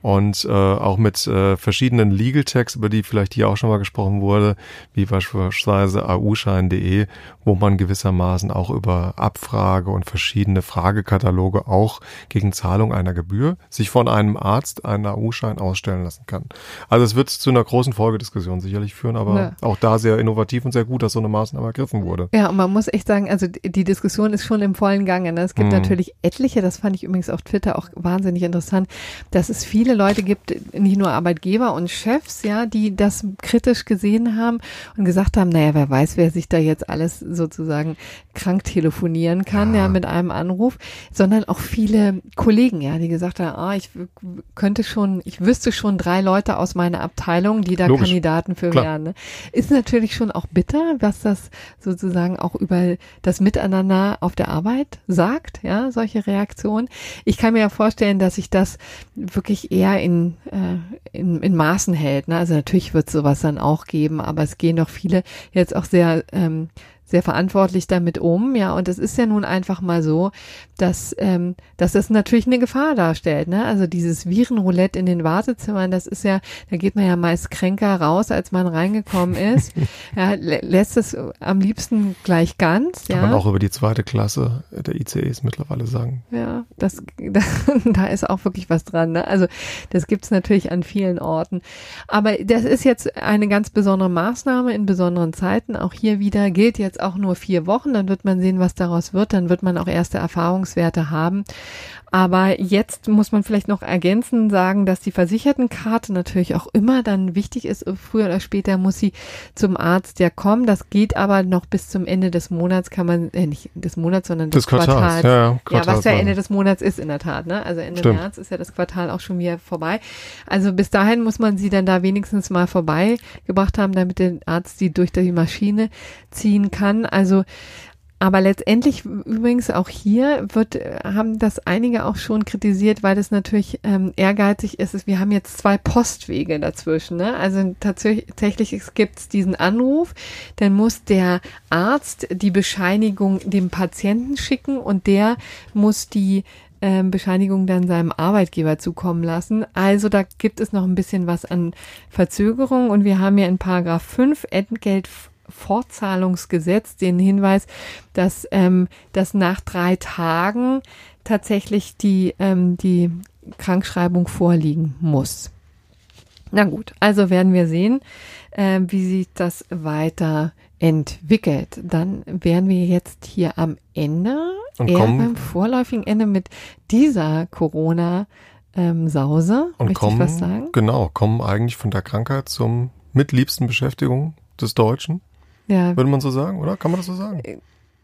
Und äh, auch mit äh, verschiedenen Legal Tags, über die vielleicht hier auch schon mal gesprochen wurde, wie beispielsweise auschein.de, wo man gewissermaßen auch über Abfrage und verschiedene Fragekataloge auch gegen Zahlung einer Gebühr sich von einem Arzt einen AU-Schein ausstellen lassen kann. Also es wird zu einer großen Folgediskussion sicherlich führen, aber Ja. auch da sehr innovativ und sehr gut, dass so eine Maßnahme ergriffen wurde. Ja, und man muss echt sagen, also die Diskussion ist schon im vollen Gange. Ne? Es gibt Mhm. natürlich etliche, das fand ich übrigens auf Twitter auch wahnsinnig interessant, dass es viele Leute gibt, nicht nur Arbeitgeber und Chefs, ja, die das kritisch gesehen haben und gesagt haben, naja, wer weiß, wer sich da jetzt alles sozusagen krank telefonieren kann, ja, Ja. mit einem Anruf, sondern auch viele Kollegen, ja, die gesagt haben, ah, ich könnte schon, ich wüsste schon drei Leute aus meiner Abteilung, die da Logisch. Kandidaten für Klar. wären. Ne? Ist natürlich schon auch bitter, was das sozusagen auch über das Miteinander auf der Arbeit sagt, ja, solche Reaktionen. Ich kann mir ja vorstellen, dass sich das wirklich eher in, äh, in, in Maßen hält. Ne? Also natürlich wird sowas dann auch geben, aber es gehen doch viele jetzt auch sehr ähm, sehr verantwortlich damit um, ja. Und es ist ja nun einfach mal so, dass, ähm, dass das natürlich eine Gefahr darstellt, ne? Also dieses Virenroulette in den Wartezimmern, das ist ja, da geht man ja meist kränker raus, als man reingekommen ist. ja, lässt es am liebsten gleich ganz, ja. Kann man auch über die zweite Klasse der ICEs mittlerweile sagen. Ja, das, da ist auch wirklich was dran, ne? Also das gibt's natürlich an vielen Orten. Aber das ist jetzt eine ganz besondere Maßnahme in besonderen Zeiten. Auch hier wieder gilt jetzt auch nur vier Wochen. Dann wird man sehen, was daraus wird. Dann wird man auch erste Erfahrungswerte haben. Aber jetzt muss man vielleicht noch ergänzen, sagen, dass die Versichertenkarte natürlich auch immer dann wichtig ist. Früher oder später muss sie zum Arzt ja kommen. Das geht aber noch bis zum Ende des Monats kann man, äh, nicht des Monats, sondern des, des Quartals. Quartals. Ja, Quartals, ja, was ja Ende des Monats ist in der Tat. Ne? Also Ende Stimmt. März ist ja das Quartal auch schon wieder vorbei. Also bis dahin muss man sie dann da wenigstens mal vorbeigebracht haben, damit der Arzt sie durch die Maschine ziehen kann. Also aber letztendlich übrigens auch hier wird, haben das einige auch schon kritisiert, weil das natürlich ähm, ehrgeizig ist. Wir haben jetzt zwei Postwege dazwischen. Ne? Also tatsächlich gibt es diesen Anruf, dann muss der Arzt die Bescheinigung dem Patienten schicken und der muss die ähm, Bescheinigung dann seinem Arbeitgeber zukommen lassen. Also da gibt es noch ein bisschen was an Verzögerung und wir haben ja in Paragraph 5 Entgelt Fortzahlungsgesetz den Hinweis, dass, ähm, dass nach drei Tagen tatsächlich die, ähm, die Krankschreibung vorliegen muss. Na gut, also werden wir sehen, äh, wie sich das weiter entwickelt. Dann wären wir jetzt hier am Ende, und eher kommen, beim vorläufigen Ende mit dieser Corona ähm, Sause. Und kommen, was sagen? Genau, kommen eigentlich von der Krankheit zum mitliebsten Beschäftigung des Deutschen. Ja. Würde man so sagen, oder? Kann man das so sagen? Äh,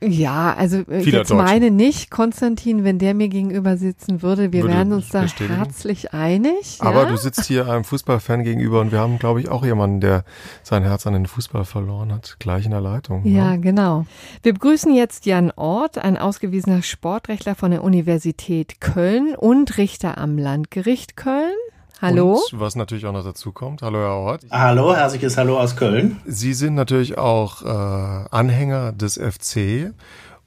ja, also äh, Viele jetzt Deutsche. meine nicht, Konstantin, wenn der mir gegenüber sitzen würde, wir würde wären uns da herzlich einig. Aber ja? du sitzt hier einem Fußballfan gegenüber und wir haben, glaube ich, auch jemanden, der sein Herz an den Fußball verloren hat, gleich in der Leitung. Ja, ja, genau. Wir begrüßen jetzt Jan Ort, ein ausgewiesener Sportrechtler von der Universität Köln und Richter am Landgericht Köln. Hallo. Und was natürlich auch noch dazu kommt. Hallo, Herr Ort. Hallo, herzliches Hallo aus Köln. Sie sind natürlich auch äh, Anhänger des FC.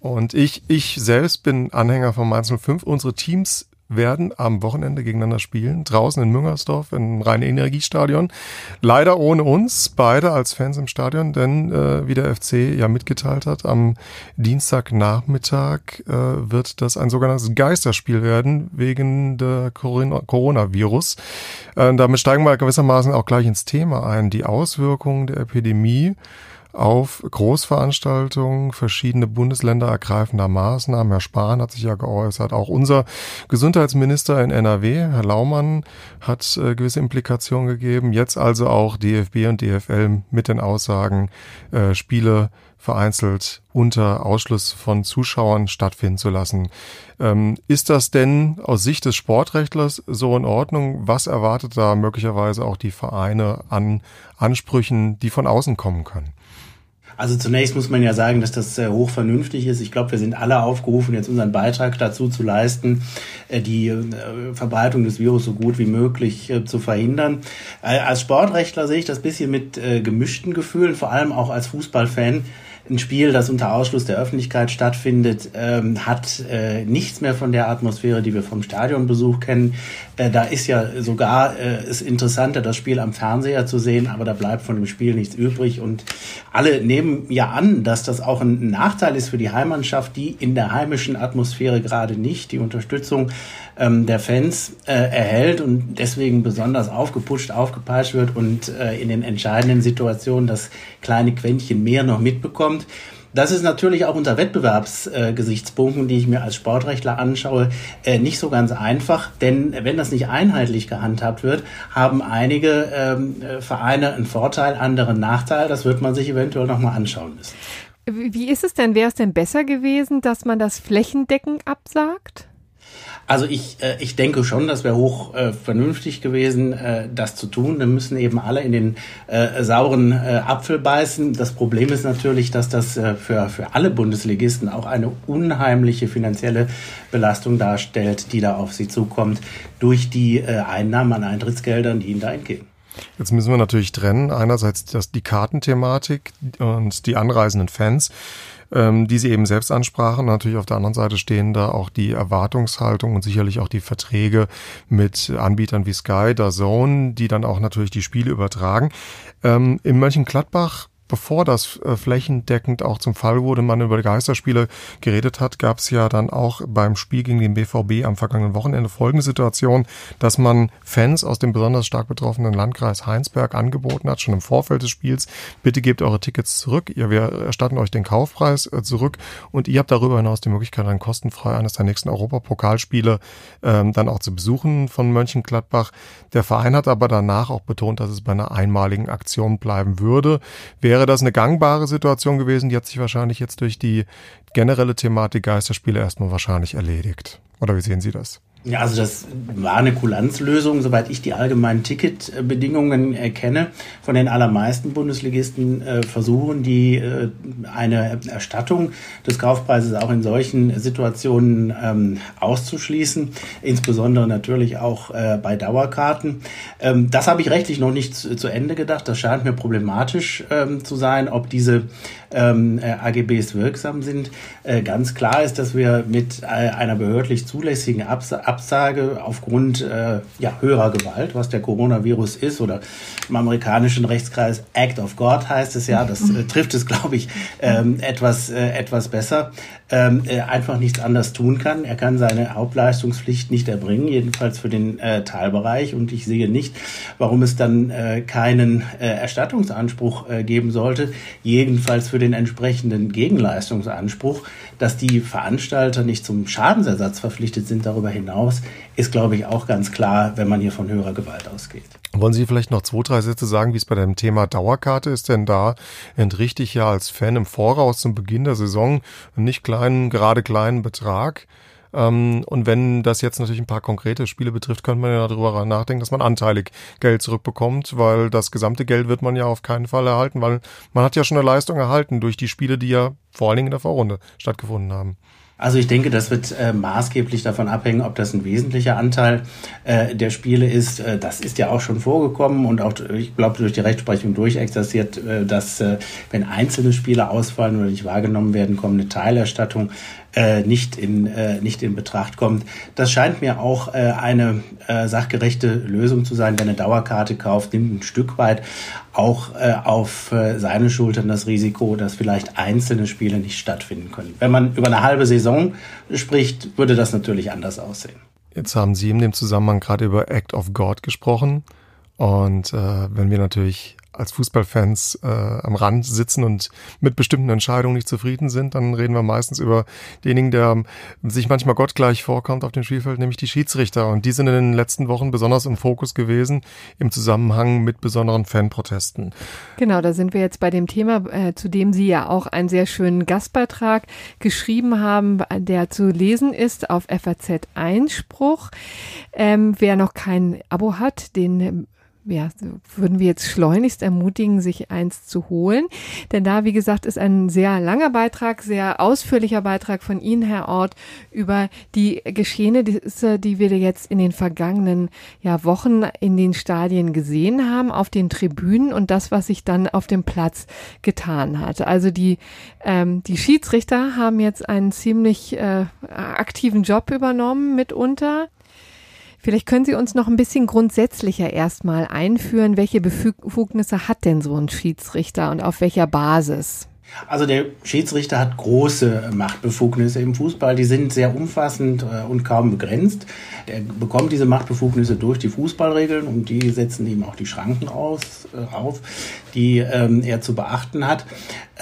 Und ich, ich selbst bin Anhänger von Mainz 05. Unsere Teams werden am Wochenende gegeneinander spielen, draußen in Müngersdorf im Rhein-Energiestadion. Leider ohne uns, beide als Fans im Stadion, denn äh, wie der FC ja mitgeteilt hat, am Dienstagnachmittag äh, wird das ein sogenanntes Geisterspiel werden wegen der Coronavirus. Äh, damit steigen wir gewissermaßen auch gleich ins Thema ein, die Auswirkungen der Epidemie auf Großveranstaltungen. Verschiedene Bundesländer ergreifen da Maßnahmen. Herr Spahn hat sich ja geäußert. Auch unser Gesundheitsminister in NRW, Herr Laumann, hat äh, gewisse Implikationen gegeben. Jetzt also auch DFB und DFL mit den Aussagen, äh, Spiele vereinzelt unter Ausschluss von Zuschauern stattfinden zu lassen. Ähm, ist das denn aus Sicht des Sportrechtlers so in Ordnung? Was erwartet da möglicherweise auch die Vereine an Ansprüchen, die von außen kommen können? Also zunächst muss man ja sagen, dass das äh, hoch vernünftig ist. Ich glaube, wir sind alle aufgerufen, jetzt unseren Beitrag dazu zu leisten, äh, die äh, Verbreitung des Virus so gut wie möglich zu verhindern. Als Sportrechtler sehe ich das bisschen mit gemischten Gefühlen, vor allem auch als Fußballfan ein Spiel, das unter Ausschluss der Öffentlichkeit stattfindet, ähm, hat äh, nichts mehr von der Atmosphäre, die wir vom Stadionbesuch kennen. Äh, da ist ja sogar äh, es interessanter, das Spiel am Fernseher zu sehen, aber da bleibt von dem Spiel nichts übrig. Und alle nehmen ja an, dass das auch ein Nachteil ist für die Heimmannschaft, die in der heimischen Atmosphäre gerade nicht die Unterstützung ähm, der Fans äh, erhält und deswegen besonders aufgeputscht, aufgepeitscht wird und äh, in den entscheidenden Situationen das kleine Quäntchen mehr noch mitbekommt. Das ist natürlich auch unter Wettbewerbsgesichtspunkten, äh, die ich mir als Sportrechtler anschaue, äh, nicht so ganz einfach. Denn wenn das nicht einheitlich gehandhabt wird, haben einige ähm, Vereine einen Vorteil, andere einen Nachteil. Das wird man sich eventuell nochmal anschauen müssen. Wie ist es denn? Wäre es denn besser gewesen, dass man das flächendeckend absagt? Also ich, äh, ich denke schon, das wäre hoch äh, vernünftig gewesen, äh, das zu tun. Dann müssen eben alle in den äh, sauren äh, Apfel beißen. Das Problem ist natürlich, dass das äh, für, für alle Bundesligisten auch eine unheimliche finanzielle Belastung darstellt, die da auf sie zukommt, durch die äh, Einnahmen an Eintrittsgeldern, die ihnen da entgehen. Jetzt müssen wir natürlich trennen. Einerseits das, die Kartenthematik und die anreisenden Fans, ähm, die Sie eben selbst ansprachen. Natürlich auf der anderen Seite stehen da auch die Erwartungshaltung und sicherlich auch die Verträge mit Anbietern wie Sky, Zone, die dann auch natürlich die Spiele übertragen. Ähm, Im Mönchengladbach bevor das äh, flächendeckend auch zum Fall wurde, man über Geisterspiele geredet hat, gab es ja dann auch beim Spiel gegen den BVB am vergangenen Wochenende folgende Situation, dass man Fans aus dem besonders stark betroffenen Landkreis Heinsberg angeboten hat, schon im Vorfeld des Spiels, bitte gebt eure Tickets zurück, wir erstatten euch den Kaufpreis äh, zurück und ihr habt darüber hinaus die Möglichkeit, dann kostenfrei eines der nächsten Europapokalspiele ähm, dann auch zu besuchen von Mönchengladbach. Der Verein hat aber danach auch betont, dass es bei einer einmaligen Aktion bleiben würde. Wer wäre das eine gangbare Situation gewesen, die hat sich wahrscheinlich jetzt durch die generelle Thematik Geisterspiele erstmal wahrscheinlich erledigt. Oder wie sehen Sie das? Ja, also das war eine Kulanzlösung, soweit ich die allgemeinen Ticketbedingungen erkenne. Von den allermeisten Bundesligisten äh, versuchen die äh, eine Erstattung des Kaufpreises auch in solchen Situationen ähm, auszuschließen, insbesondere natürlich auch äh, bei Dauerkarten. Ähm, das habe ich rechtlich noch nicht zu, zu, Ende gedacht. Das scheint mir problematisch ähm, zu sein, ob diese ähm, äh, AGBs wirksam sind. Äh, ganz klar ist, dass wir mit äh, einer behördlich zulässigen Abs Absage aufgrund äh, ja, höherer Gewalt, was der Coronavirus ist, oder im amerikanischen Rechtskreis Act of God heißt es ja, das äh, trifft es, glaube ich, ähm, etwas, äh, etwas besser, ähm, äh, einfach nichts anders tun kann. Er kann seine Hauptleistungspflicht nicht erbringen, jedenfalls für den äh, Teilbereich. Und ich sehe nicht, warum es dann äh, keinen äh, Erstattungsanspruch äh, geben sollte, jedenfalls für den entsprechenden Gegenleistungsanspruch, dass die Veranstalter nicht zum Schadensersatz verpflichtet sind darüber hinaus, ist, glaube ich, auch ganz klar, wenn man hier von höherer Gewalt ausgeht. Wollen Sie vielleicht noch zwei, drei Sätze sagen, wie es bei dem Thema Dauerkarte ist? Denn da entrichte ich ja als Fan im Voraus zum Beginn der Saison einen nicht kleinen, gerade kleinen Betrag. Ähm, und wenn das jetzt natürlich ein paar konkrete Spiele betrifft, könnte man ja darüber nachdenken, dass man anteilig Geld zurückbekommt, weil das gesamte Geld wird man ja auf keinen Fall erhalten, weil man hat ja schon eine Leistung erhalten durch die Spiele, die ja vor allen Dingen in der Vorrunde stattgefunden haben. Also ich denke, das wird äh, maßgeblich davon abhängen, ob das ein wesentlicher Anteil äh, der Spiele ist. Äh, das ist ja auch schon vorgekommen und auch, ich glaube, durch die Rechtsprechung durchexerziert, äh, dass äh, wenn einzelne Spiele ausfallen oder nicht wahrgenommen werden, kommt eine Teilerstattung äh, nicht, in, äh, nicht in Betracht kommt. Das scheint mir auch äh, eine äh, sachgerechte Lösung zu sein. Wer eine Dauerkarte kauft, nimmt ein Stück weit auch äh, auf äh, seine Schultern das Risiko, dass vielleicht einzelne Spiele nicht stattfinden können. Wenn man über eine halbe Saison spricht, würde das natürlich anders aussehen. Jetzt haben Sie in dem Zusammenhang gerade über Act of God gesprochen. Und äh, wenn wir natürlich als Fußballfans äh, am Rand sitzen und mit bestimmten Entscheidungen nicht zufrieden sind, dann reden wir meistens über denjenigen, der sich manchmal gottgleich vorkommt auf dem Spielfeld, nämlich die Schiedsrichter. Und die sind in den letzten Wochen besonders im Fokus gewesen im Zusammenhang mit besonderen Fanprotesten. Genau, da sind wir jetzt bei dem Thema, äh, zu dem Sie ja auch einen sehr schönen Gastbeitrag geschrieben haben, der zu lesen ist auf FAZ Einspruch. Ähm, wer noch kein Abo hat, den ja, würden wir jetzt schleunigst ermutigen, sich eins zu holen. Denn da, wie gesagt, ist ein sehr langer Beitrag, sehr ausführlicher Beitrag von Ihnen, Herr Ort, über die Geschehnisse, die wir jetzt in den vergangenen ja, Wochen in den Stadien gesehen haben, auf den Tribünen und das, was sich dann auf dem Platz getan hat. Also die, ähm, die Schiedsrichter haben jetzt einen ziemlich äh, aktiven Job übernommen mitunter. Vielleicht können Sie uns noch ein bisschen grundsätzlicher erstmal einführen. Welche Befugnisse hat denn so ein Schiedsrichter und auf welcher Basis? Also der Schiedsrichter hat große Machtbefugnisse im Fußball. Die sind sehr umfassend äh, und kaum begrenzt. Er bekommt diese Machtbefugnisse durch die Fußballregeln und die setzen ihm auch die Schranken aus, äh, auf, die ähm, er zu beachten hat.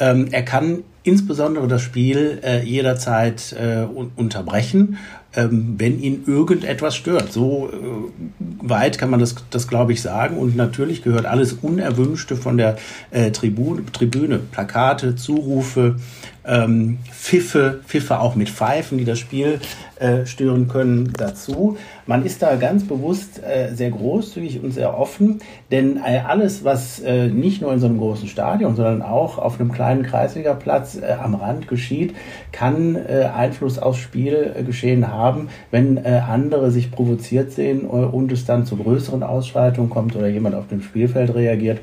Ähm, er kann insbesondere das Spiel äh, jederzeit äh, unterbrechen ähm, wenn ihn irgendetwas stört. So äh, weit kann man das, das glaube ich, sagen. Und natürlich gehört alles Unerwünschte von der äh, Tribune, Tribüne, Plakate, Zurufe, ähm, Pfiffe, Pfiffe auch mit Pfeifen, die das Spiel äh, stören können, dazu. Man ist da ganz bewusst äh, sehr großzügig und sehr offen, denn äh, alles, was äh, nicht nur in so einem großen Stadion, sondern auch auf einem kleinen Kreisligaplatz äh, am Rand geschieht, kann äh, Einfluss aufs Spielgeschehen haben, wenn andere sich provoziert sehen und es dann zu größeren Ausschreitungen kommt oder jemand auf dem Spielfeld reagiert.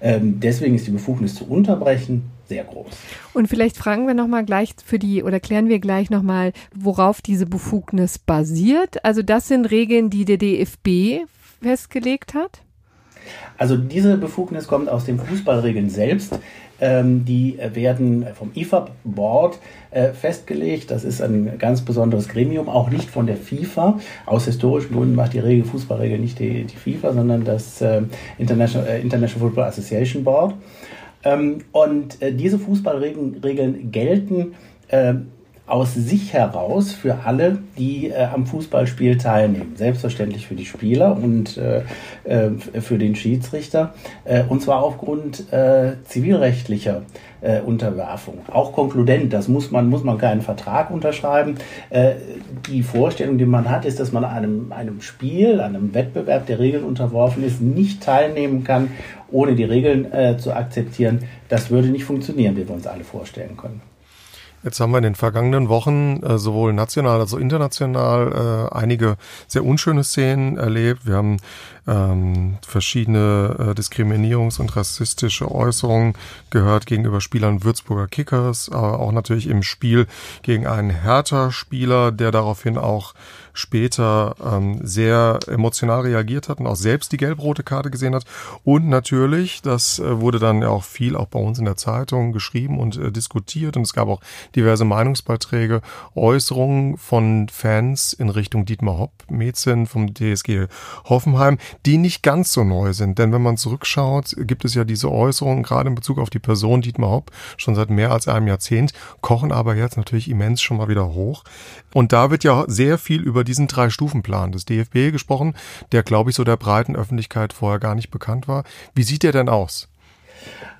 Ähm, deswegen ist die Befugnis zu unterbrechen sehr groß. Und vielleicht fragen wir nochmal gleich für die oder klären wir gleich nochmal, worauf diese Befugnis basiert. Also das sind Regeln, die der DFB festgelegt hat? Also diese Befugnis kommt aus den Fußballregeln selbst. Ähm, die werden vom IFAB-Board äh, festgelegt. Das ist ein ganz besonderes Gremium, auch nicht von der FIFA. Aus historischen Gründen macht die Regel, Fußballregel nicht die, die FIFA, sondern das äh, International, äh, International Football Association Board. Ähm, und äh, diese Fußballregeln gelten äh, aus sich heraus für alle, die äh, am Fußballspiel teilnehmen. Selbstverständlich für die Spieler und äh, äh, für den Schiedsrichter. Äh, und zwar aufgrund äh, zivilrechtlicher äh, Unterwerfung. Auch konkludent, das muss man, muss man keinen Vertrag unterschreiben. Die Vorstellung, die man hat, ist, dass man einem, einem Spiel, einem Wettbewerb, der Regeln unterworfen ist, nicht teilnehmen kann, ohne die Regeln äh, zu akzeptieren. Das würde nicht funktionieren, wie wir uns alle vorstellen können. Jetzt haben wir in den vergangenen Wochen äh, sowohl national als auch international äh, einige sehr unschöne Szenen erlebt. Wir haben ähm, verschiedene äh, Diskriminierungs- und rassistische Äußerungen gehört gegenüber Spielern Würzburger Kickers, aber auch natürlich im Spiel gegen einen Hertha-Spieler, der daraufhin auch später ähm, sehr emotional reagiert hat und auch selbst die gelb-rote Karte gesehen hat. Und natürlich, das äh, wurde dann ja auch viel auch bei uns in der Zeitung geschrieben und äh, diskutiert und es gab auch diverse Meinungsbeiträge, Äußerungen von Fans in Richtung Dietmar Hopp, Mäzen vom DSG Hoffenheim, die nicht ganz so neu sind. Denn wenn man zurückschaut, gibt es ja diese Äußerungen, gerade in Bezug auf die Person Dietmar Hopp, schon seit mehr als einem Jahrzehnt, kochen aber jetzt natürlich immens schon mal wieder hoch. Und da wird ja sehr viel über diesen Drei-Stufen-Plan des DFB gesprochen, der, glaube ich, so der breiten Öffentlichkeit vorher gar nicht bekannt war. Wie sieht der denn aus?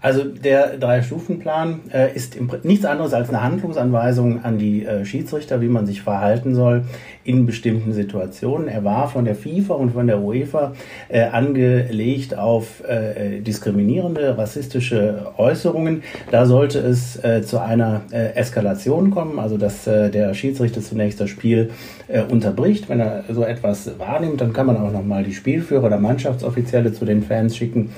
Also der Drei-Stufen-Plan äh, ist nichts anderes als eine Handlungsanweisung an die äh, Schiedsrichter, wie man sich verhalten soll in bestimmten Situationen. Er war von der FIFA und von der UEFA äh, angelegt auf äh, diskriminierende, rassistische Äußerungen. Da sollte es äh, zu einer äh, Eskalation kommen, also dass der Schiedsrichter zunächst das Spiel unterbricht. Wenn er so etwas wahrnimmt, dann kann man auch nochmal die Spielführer oder Mannschaftsoffizielle zu den Fans schicken,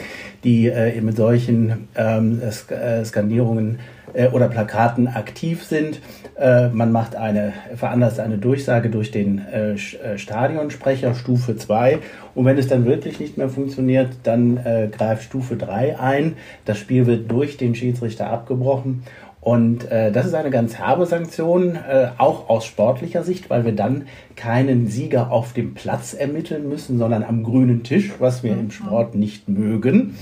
die mit solchen ähm, äh, Skandierungen äh, oder Plakaten aktiv sind. Äh, man macht eine, veranlasst eine Durchsage durch den äh, äh Stadionsprecher Stufe 2 und wenn es dann wirklich nicht mehr funktioniert, dann äh, greift Stufe 3 ein. Das Spiel wird durch den Schiedsrichter abgebrochen und äh, das ist eine ganz herbe Sanktion, äh, auch aus sportlicher Sicht, weil wir dann keinen Sieger auf dem Platz ermitteln müssen, sondern am grünen Tisch, was wir im Sport nicht mögen.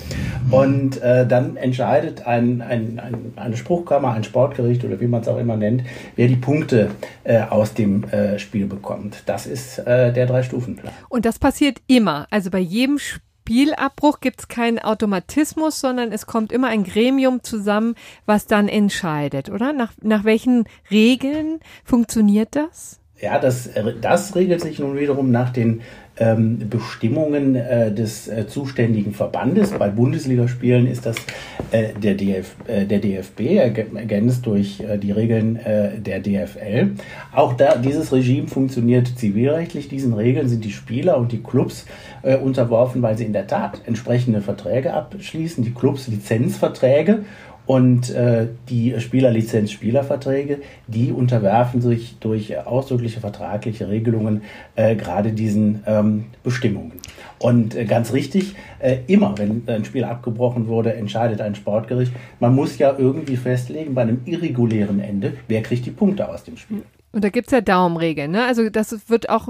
Und äh, dann entscheidet ein, ein, ein, eine Spruchkammer, ein Sportgericht oder wie man es auch immer nennt, wer die Punkte äh, aus dem äh, Spiel bekommt. Das ist äh, der Drei-Stufen-Plan. Und das passiert immer. Also bei jedem Spiel Spielabbruch gibt es keinen Automatismus, sondern es kommt immer ein Gremium zusammen, was dann entscheidet, oder? Nach, nach welchen Regeln funktioniert das? Ja, das, das regelt sich nun wiederum nach den ähm, Bestimmungen äh, des äh, zuständigen Verbandes. Bei Bundesligaspielen ist das äh, der, DF, äh, der DFB, ergänzt durch äh, die Regeln äh, der DFL. Auch da, dieses Regime funktioniert zivilrechtlich. Diesen Regeln sind die Spieler und die Clubs unterworfen, weil sie in der Tat entsprechende Verträge abschließen, die Clubs Lizenzverträge und äh, die Spielerlizenz-Spielerverträge, die unterwerfen sich durch ausdrückliche vertragliche Regelungen äh, gerade diesen ähm, Bestimmungen. Und äh, ganz richtig, äh, immer wenn ein Spiel abgebrochen wurde, entscheidet ein Sportgericht. Man muss ja irgendwie festlegen, bei einem irregulären Ende, wer kriegt die Punkte aus dem Spiel. Und da gibt's ja Daumenregeln, ne? Also das wird auch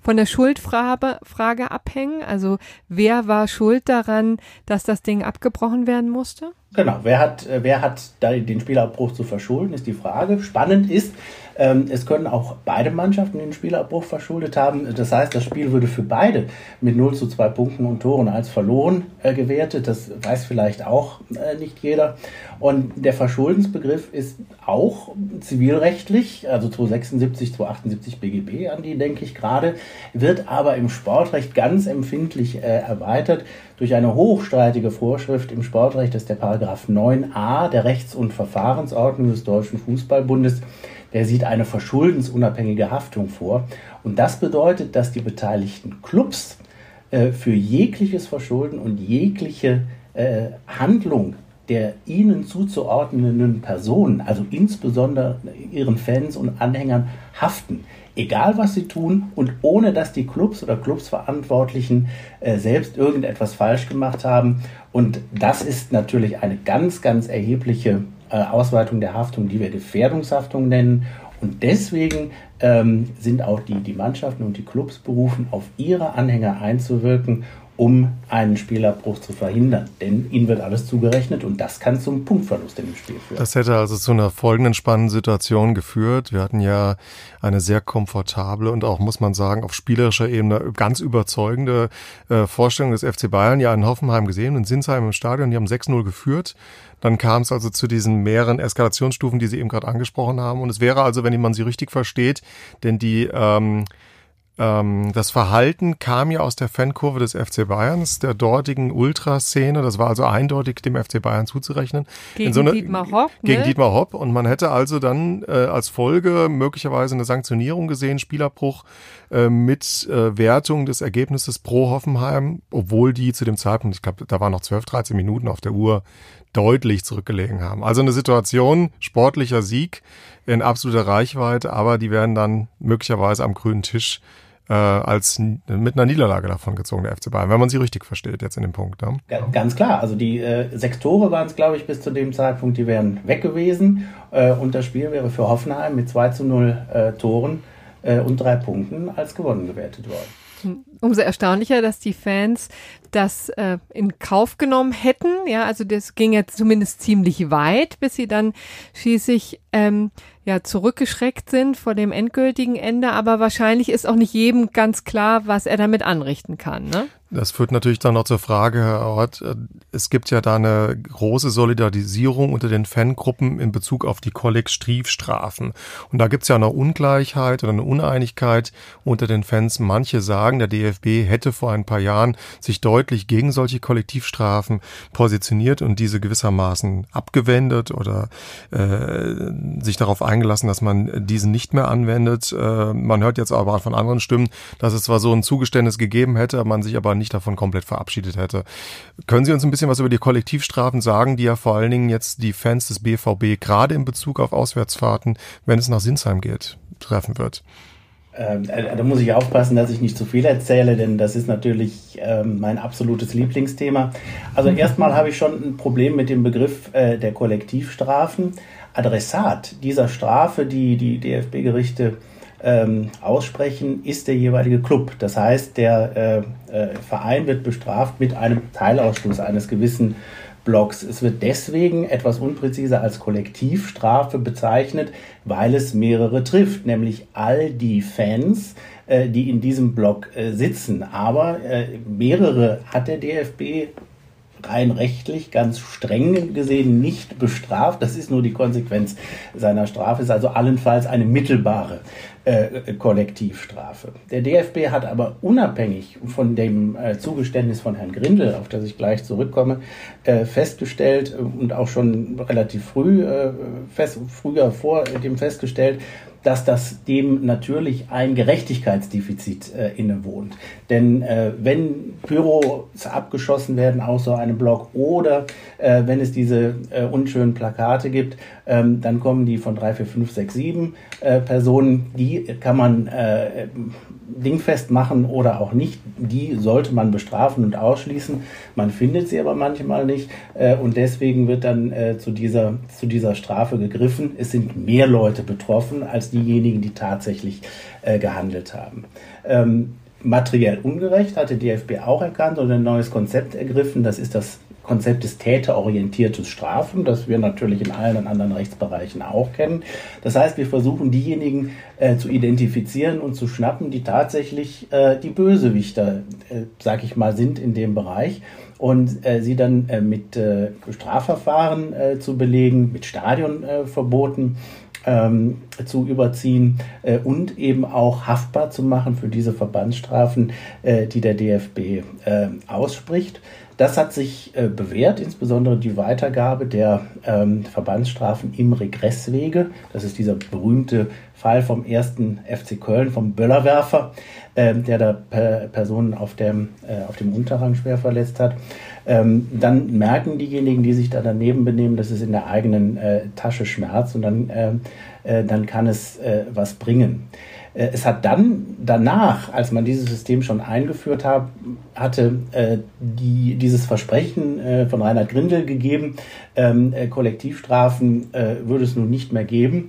von der Schuldfrage Frage abhängen. Also wer war schuld daran, dass das Ding abgebrochen werden musste? Genau, wer hat, wer hat da den Spielabbruch zu verschulden, ist die Frage. Spannend ist, es können auch beide Mannschaften den Spielabbruch verschuldet haben. Das heißt, das Spiel würde für beide mit 0 zu 2 Punkten und Toren als verloren äh, gewertet. Das weiß vielleicht auch äh, nicht jeder. Und der Verschuldensbegriff ist auch zivilrechtlich, also 276, 278 BGB, an die denke ich gerade, wird aber im Sportrecht ganz empfindlich äh, erweitert durch eine hochstreitige Vorschrift im Sportrecht, das ist der Paragraph 9a der Rechts- und Verfahrensordnung des Deutschen Fußballbundes der sieht eine verschuldensunabhängige Haftung vor. Und das bedeutet, dass die beteiligten Clubs äh, für jegliches Verschulden und jegliche äh, Handlung der ihnen zuzuordnenden Personen, also insbesondere ihren Fans und Anhängern, haften. Egal was sie tun und ohne dass die Clubs oder Clubsverantwortlichen äh, selbst irgendetwas falsch gemacht haben. Und das ist natürlich eine ganz, ganz erhebliche Ausweitung der Haftung, die wir Gefährdungshaftung nennen. Und deswegen ähm, sind auch die, die Mannschaften und die Clubs berufen, auf ihre Anhänger einzuwirken um einen Spielabbruch zu verhindern. Denn ihnen wird alles zugerechnet und das kann zum Punktverlust in dem Spiel führen. Das hätte also zu einer folgenden spannenden Situation geführt. Wir hatten ja eine sehr komfortable und auch, muss man sagen, auf spielerischer Ebene ganz überzeugende äh, Vorstellung des FC Bayern ja in Hoffenheim gesehen, in Sinsheim im Stadion. Die haben 6-0 geführt. Dann kam es also zu diesen mehreren Eskalationsstufen, die Sie eben gerade angesprochen haben. Und es wäre also, wenn man sie richtig versteht, denn die ähm, ähm, das Verhalten kam ja aus der Fankurve des FC Bayerns, der dortigen Ultraszene. Das war also eindeutig dem FC Bayern zuzurechnen. Gegen so eine, Dietmar Hopp. Gegen ne? Dietmar Hopp. Und man hätte also dann äh, als Folge möglicherweise eine Sanktionierung gesehen, Spielabbruch äh, mit äh, Wertung des Ergebnisses pro Hoffenheim, obwohl die zu dem Zeitpunkt, ich glaube, da waren noch 12, 13 Minuten auf der Uhr, deutlich zurückgelegen haben. Also eine Situation, sportlicher Sieg in absoluter Reichweite, aber die werden dann möglicherweise am grünen Tisch äh, als mit einer Niederlage davon gezogen, der FC Bayern, wenn man sie richtig versteht jetzt in dem Punkt. Ne? Ganz klar, also die äh, sechs Tore waren es, glaube ich, bis zu dem Zeitpunkt, die wären weg gewesen äh, und das Spiel wäre für Hoffenheim mit 2 zu 0 äh, Toren äh, und drei Punkten als gewonnen gewertet worden. Umso erstaunlicher, dass die Fans das äh, in Kauf genommen hätten. Ja, also das ging jetzt zumindest ziemlich weit, bis sie dann schließlich ähm, ja zurückgeschreckt sind vor dem endgültigen Ende. Aber wahrscheinlich ist auch nicht jedem ganz klar, was er damit anrichten kann. Ne? Das führt natürlich dann noch zur Frage, Herr Ort, äh, es gibt ja da eine große Solidarisierung unter den Fangruppen in Bezug auf die Kollektivstrafen. Und da gibt es ja eine Ungleichheit oder eine Uneinigkeit unter den Fans. Manche sagen, der DFB hätte vor ein paar Jahren sich deutlich gegen solche Kollektivstrafen positioniert und diese gewissermaßen abgewendet oder äh, sich darauf eingelassen, dass man diesen nicht mehr anwendet. Äh, man hört jetzt aber von anderen Stimmen, dass es zwar so ein Zugeständnis gegeben hätte, man sich aber nicht davon komplett verabschiedet hätte. Können Sie uns ein bisschen was über die Kollektivstrafen sagen, die ja vor allen Dingen jetzt die Fans des BVB gerade in Bezug auf Auswärtsfahrten, wenn es nach Sinsheim geht, treffen wird? Ähm, äh, da muss ich aufpassen, dass ich nicht zu viel erzähle, denn das ist natürlich ähm, mein absolutes Lieblingsthema. Also erstmal habe ich schon ein Problem mit dem Begriff äh, der Kollektivstrafen. Adressat dieser Strafe, die die DFB-Gerichte ähm, aussprechen, ist der jeweilige Club. Das heißt, der äh, äh, Verein wird bestraft mit einem Teilausschluss eines gewissen Blocks. Es wird deswegen etwas unpräziser als Kollektivstrafe bezeichnet, weil es mehrere trifft, nämlich all die Fans, äh, die in diesem Block äh, sitzen. Aber äh, mehrere hat der DFB rein rechtlich ganz streng gesehen nicht bestraft. Das ist nur die Konsequenz seiner Strafe, ist also allenfalls eine mittelbare äh, Kollektivstrafe. Der DFB hat aber unabhängig von dem äh, Zugeständnis von Herrn Grindel, auf das ich gleich zurückkomme, äh, festgestellt und auch schon relativ früh, äh, fest, früher vor dem festgestellt, dass das dem natürlich ein Gerechtigkeitsdefizit äh, innewohnt. Denn äh, wenn Pyros abgeschossen werden aus so einem Block oder äh, wenn es diese äh, unschönen Plakate gibt, ähm, dann kommen die von 3, 4, 5, 6, 7 äh, Personen. Die kann man äh, dingfest machen oder auch nicht. Die sollte man bestrafen und ausschließen. Man findet sie aber manchmal nicht äh, und deswegen wird dann äh, zu, dieser, zu dieser Strafe gegriffen. Es sind mehr Leute betroffen als diejenigen, die tatsächlich äh, gehandelt haben. Ähm, materiell ungerecht hatte DFB auch erkannt und ein neues Konzept ergriffen. Das ist das Konzept des täterorientiertes Strafen, das wir natürlich in allen anderen Rechtsbereichen auch kennen. Das heißt, wir versuchen diejenigen äh, zu identifizieren und zu schnappen, die tatsächlich äh, die Bösewichter, äh, sag ich mal, sind in dem Bereich und äh, sie dann äh, mit äh, Strafverfahren äh, zu belegen, mit Stadionverboten ähm, zu überziehen äh, und eben auch haftbar zu machen für diese Verbandsstrafen, äh, die der DFB äh, ausspricht. Das hat sich äh, bewährt, insbesondere die Weitergabe der ähm, Verbandsstrafen im Regresswege. Das ist dieser berühmte Fall vom ersten FC Köln, vom Böllerwerfer, äh, der da per Personen auf dem, äh, auf dem Unterrang schwer verletzt hat. Ähm, dann merken diejenigen, die sich da daneben benehmen, dass es in der eigenen äh, Tasche schmerzt und dann, äh, äh, dann kann es äh, was bringen. Äh, es hat dann danach, als man dieses System schon eingeführt hat, hatte äh, die, dieses Versprechen äh, von Reinhard Grindel gegeben, ähm, äh, Kollektivstrafen würde es nun nicht mehr geben.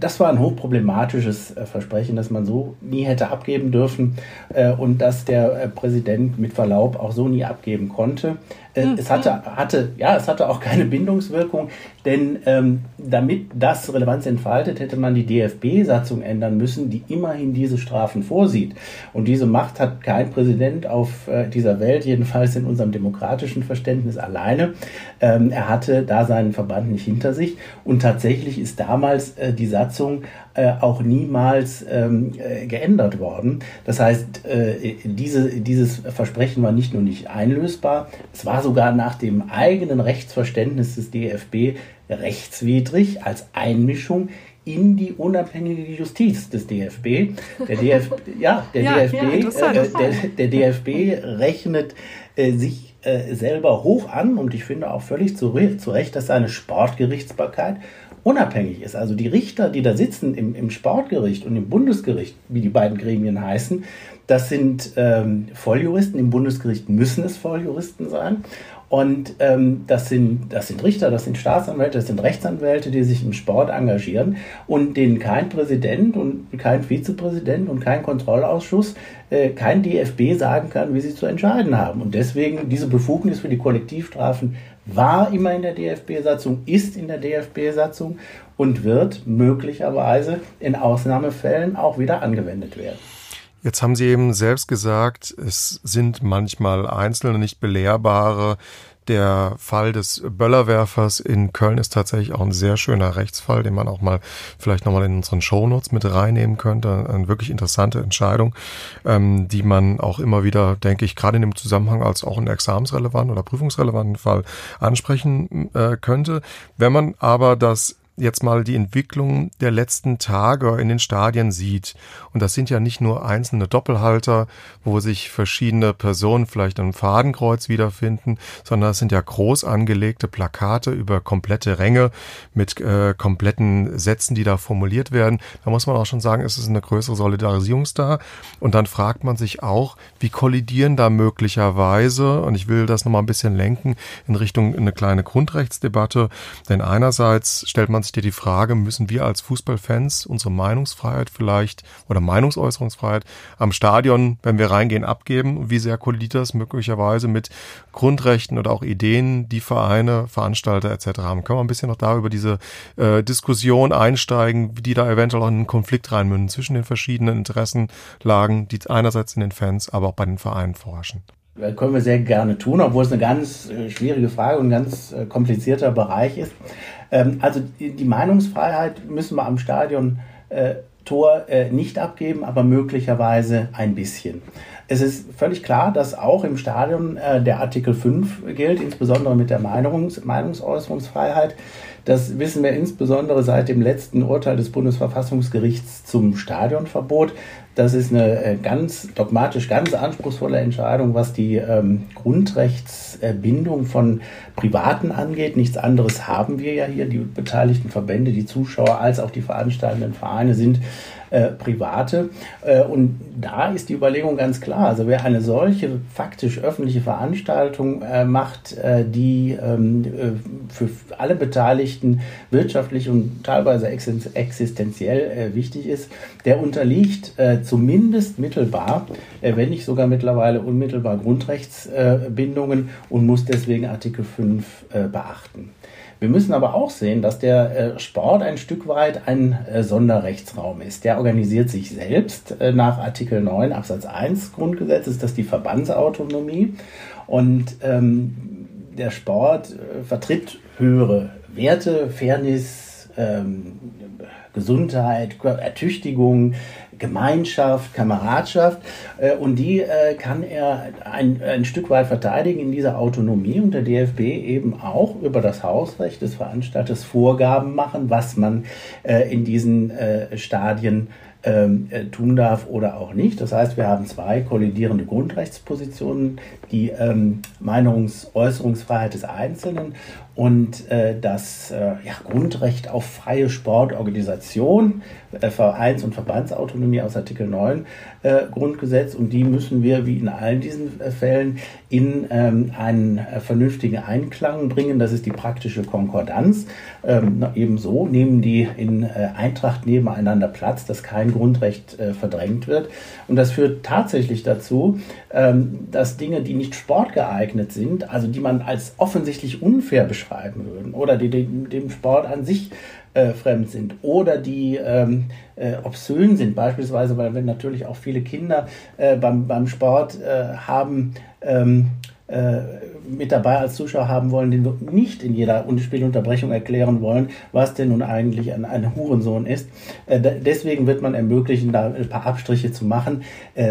Das war ein hochproblematisches Versprechen, das man so nie hätte abgeben dürfen und das der Präsident mit Verlaub auch so nie abgeben konnte. Mhm. Es hatte, hatte, ja, es hatte auch keine Bindungswirkung, denn ähm, damit das Relevanz entfaltet, hätte man die DFB-Satzung ändern müssen, die immerhin diese Strafen vorsieht. Und diese Macht hat kein Präsident auf äh, dieser Welt, jedenfalls in unserem demokratischen Verständnis alleine. Ähm, er hatte da seinen Verband nicht hinter sich. Und tatsächlich ist damals äh, die Satzung äh, auch niemals ähm, äh, geändert worden. Das heißt, äh, diese, dieses Versprechen war nicht nur nicht einlösbar, es war sogar nach dem eigenen Rechtsverständnis des DFB rechtswidrig als Einmischung in die unabhängige Justiz des DFB. Der DFB, ja, der ja, DFB, ja, äh, der, der, DFB rechnet äh, sich äh, selber hoch an und ich finde auch völlig zu, zu Recht, dass seine Sportgerichtsbarkeit unabhängig ist. Also die Richter, die da sitzen im, im Sportgericht und im Bundesgericht, wie die beiden Gremien heißen, das sind ähm, Volljuristen. Im Bundesgericht müssen es Volljuristen sein. Und ähm, das, sind, das sind Richter, das sind Staatsanwälte, das sind Rechtsanwälte, die sich im Sport engagieren und denen kein Präsident und kein Vizepräsident und kein Kontrollausschuss, äh, kein DFB sagen kann, wie sie zu entscheiden haben. Und deswegen diese Befugnis für die Kollektivstrafen war immer in der DFB-Satzung, ist in der DFB-Satzung und wird möglicherweise in Ausnahmefällen auch wieder angewendet werden. Jetzt haben Sie eben selbst gesagt, es sind manchmal einzelne nicht belehrbare. Der Fall des Böllerwerfers in Köln ist tatsächlich auch ein sehr schöner Rechtsfall, den man auch mal vielleicht nochmal in unseren Shownotes mit reinnehmen könnte. Eine wirklich interessante Entscheidung, ähm, die man auch immer wieder, denke ich, gerade in dem Zusammenhang als auch einen examensrelevanten oder prüfungsrelevanten Fall ansprechen äh, könnte. Wenn man aber das jetzt mal die Entwicklung der letzten Tage in den Stadien sieht, und das sind ja nicht nur einzelne Doppelhalter, wo sich verschiedene Personen vielleicht im Fadenkreuz wiederfinden, sondern es sind ja groß angelegte Plakate über komplette Ränge mit äh, kompletten Sätzen, die da formuliert werden. Da muss man auch schon sagen, es ist eine größere Solidarisierung da. Und dann fragt man sich auch, wie kollidieren da möglicherweise, und ich will das nochmal ein bisschen lenken in Richtung eine kleine Grundrechtsdebatte, denn einerseits stellt man sich dir die Frage, müssen wir als Fußballfans unsere Meinungsfreiheit vielleicht oder Meinungsäußerungsfreiheit am Stadion, wenn wir reingehen, abgeben? Wie sehr kollidiert das möglicherweise mit Grundrechten oder auch Ideen, die Vereine, Veranstalter etc. haben? Können wir ein bisschen noch da über diese äh, Diskussion einsteigen, die da eventuell auch in einen Konflikt reinmünden zwischen den verschiedenen Interessenlagen, die einerseits in den Fans, aber auch bei den Vereinen vorherrschen? Das können wir sehr gerne tun, obwohl es eine ganz äh, schwierige Frage und ein ganz äh, komplizierter Bereich ist. Ähm, also die Meinungsfreiheit müssen wir am Stadion äh, Tor äh, nicht abgeben, aber möglicherweise ein bisschen. Es ist völlig klar, dass auch im Stadion äh, der Artikel 5 gilt, insbesondere mit der Meinungs Meinungsäußerungsfreiheit. Das wissen wir insbesondere seit dem letzten Urteil des Bundesverfassungsgerichts zum Stadionverbot. Das ist eine äh, ganz dogmatisch, ganz anspruchsvolle Entscheidung, was die ähm, Grundrechtsbindung von Privaten angeht. Nichts anderes haben wir ja hier. Die beteiligten Verbände, die Zuschauer als auch die veranstaltenden Vereine sind äh, private. Äh, und da ist die Überlegung ganz klar. Also wer eine solche faktisch öffentliche Veranstaltung äh, macht, äh, die ähm, äh, für alle Beteiligten wirtschaftlich und teilweise existenziell wichtig ist, der unterliegt zumindest mittelbar, wenn nicht sogar mittlerweile unmittelbar Grundrechtsbindungen und muss deswegen Artikel 5 beachten. Wir müssen aber auch sehen, dass der äh, Sport ein Stück weit ein äh, Sonderrechtsraum ist. Der organisiert sich selbst äh, nach Artikel 9 Absatz 1 Grundgesetzes, das ist die Verbandsautonomie. Und ähm, der Sport vertritt höhere Werte, Fairness, ähm, Gesundheit, Ertüchtigung, Gemeinschaft, Kameradschaft äh, und die äh, kann er ein, ein Stück weit verteidigen in dieser Autonomie und der DFB eben auch über das Hausrecht des Veranstalters Vorgaben machen, was man äh, in diesen äh, Stadien ähm, äh, tun darf oder auch nicht. Das heißt, wir haben zwei kollidierende Grundrechtspositionen, die ähm, Meinungsäußerungsfreiheit des Einzelnen und äh, das äh, ja, Grundrecht auf freie Sportorganisation, äh, Vereins- und Verbandsautonomie aus Artikel 9 äh, Grundgesetz und die müssen wir wie in allen diesen äh, Fällen in ähm, einen äh, vernünftigen Einklang bringen. Das ist die praktische Konkordanz. Ähm, ebenso nehmen die in Eintracht nebeneinander Platz, dass kein Grundrecht verdrängt wird. Und das führt tatsächlich dazu, ähm, dass Dinge, die nicht sportgeeignet sind, also die man als offensichtlich unfair beschreiben würden oder die dem, Sport an sich äh, fremd sind oder die ähm, äh, obszön sind, beispielsweise, weil wir natürlich auch viele Kinder äh, beim, beim Sport äh, haben, ähm, äh, mit dabei als Zuschauer haben wollen, den wir nicht in jeder Spielunterbrechung erklären wollen, was denn nun eigentlich ein, ein Hurensohn ist. Äh, deswegen wird man ermöglichen, da ein paar Abstriche zu machen.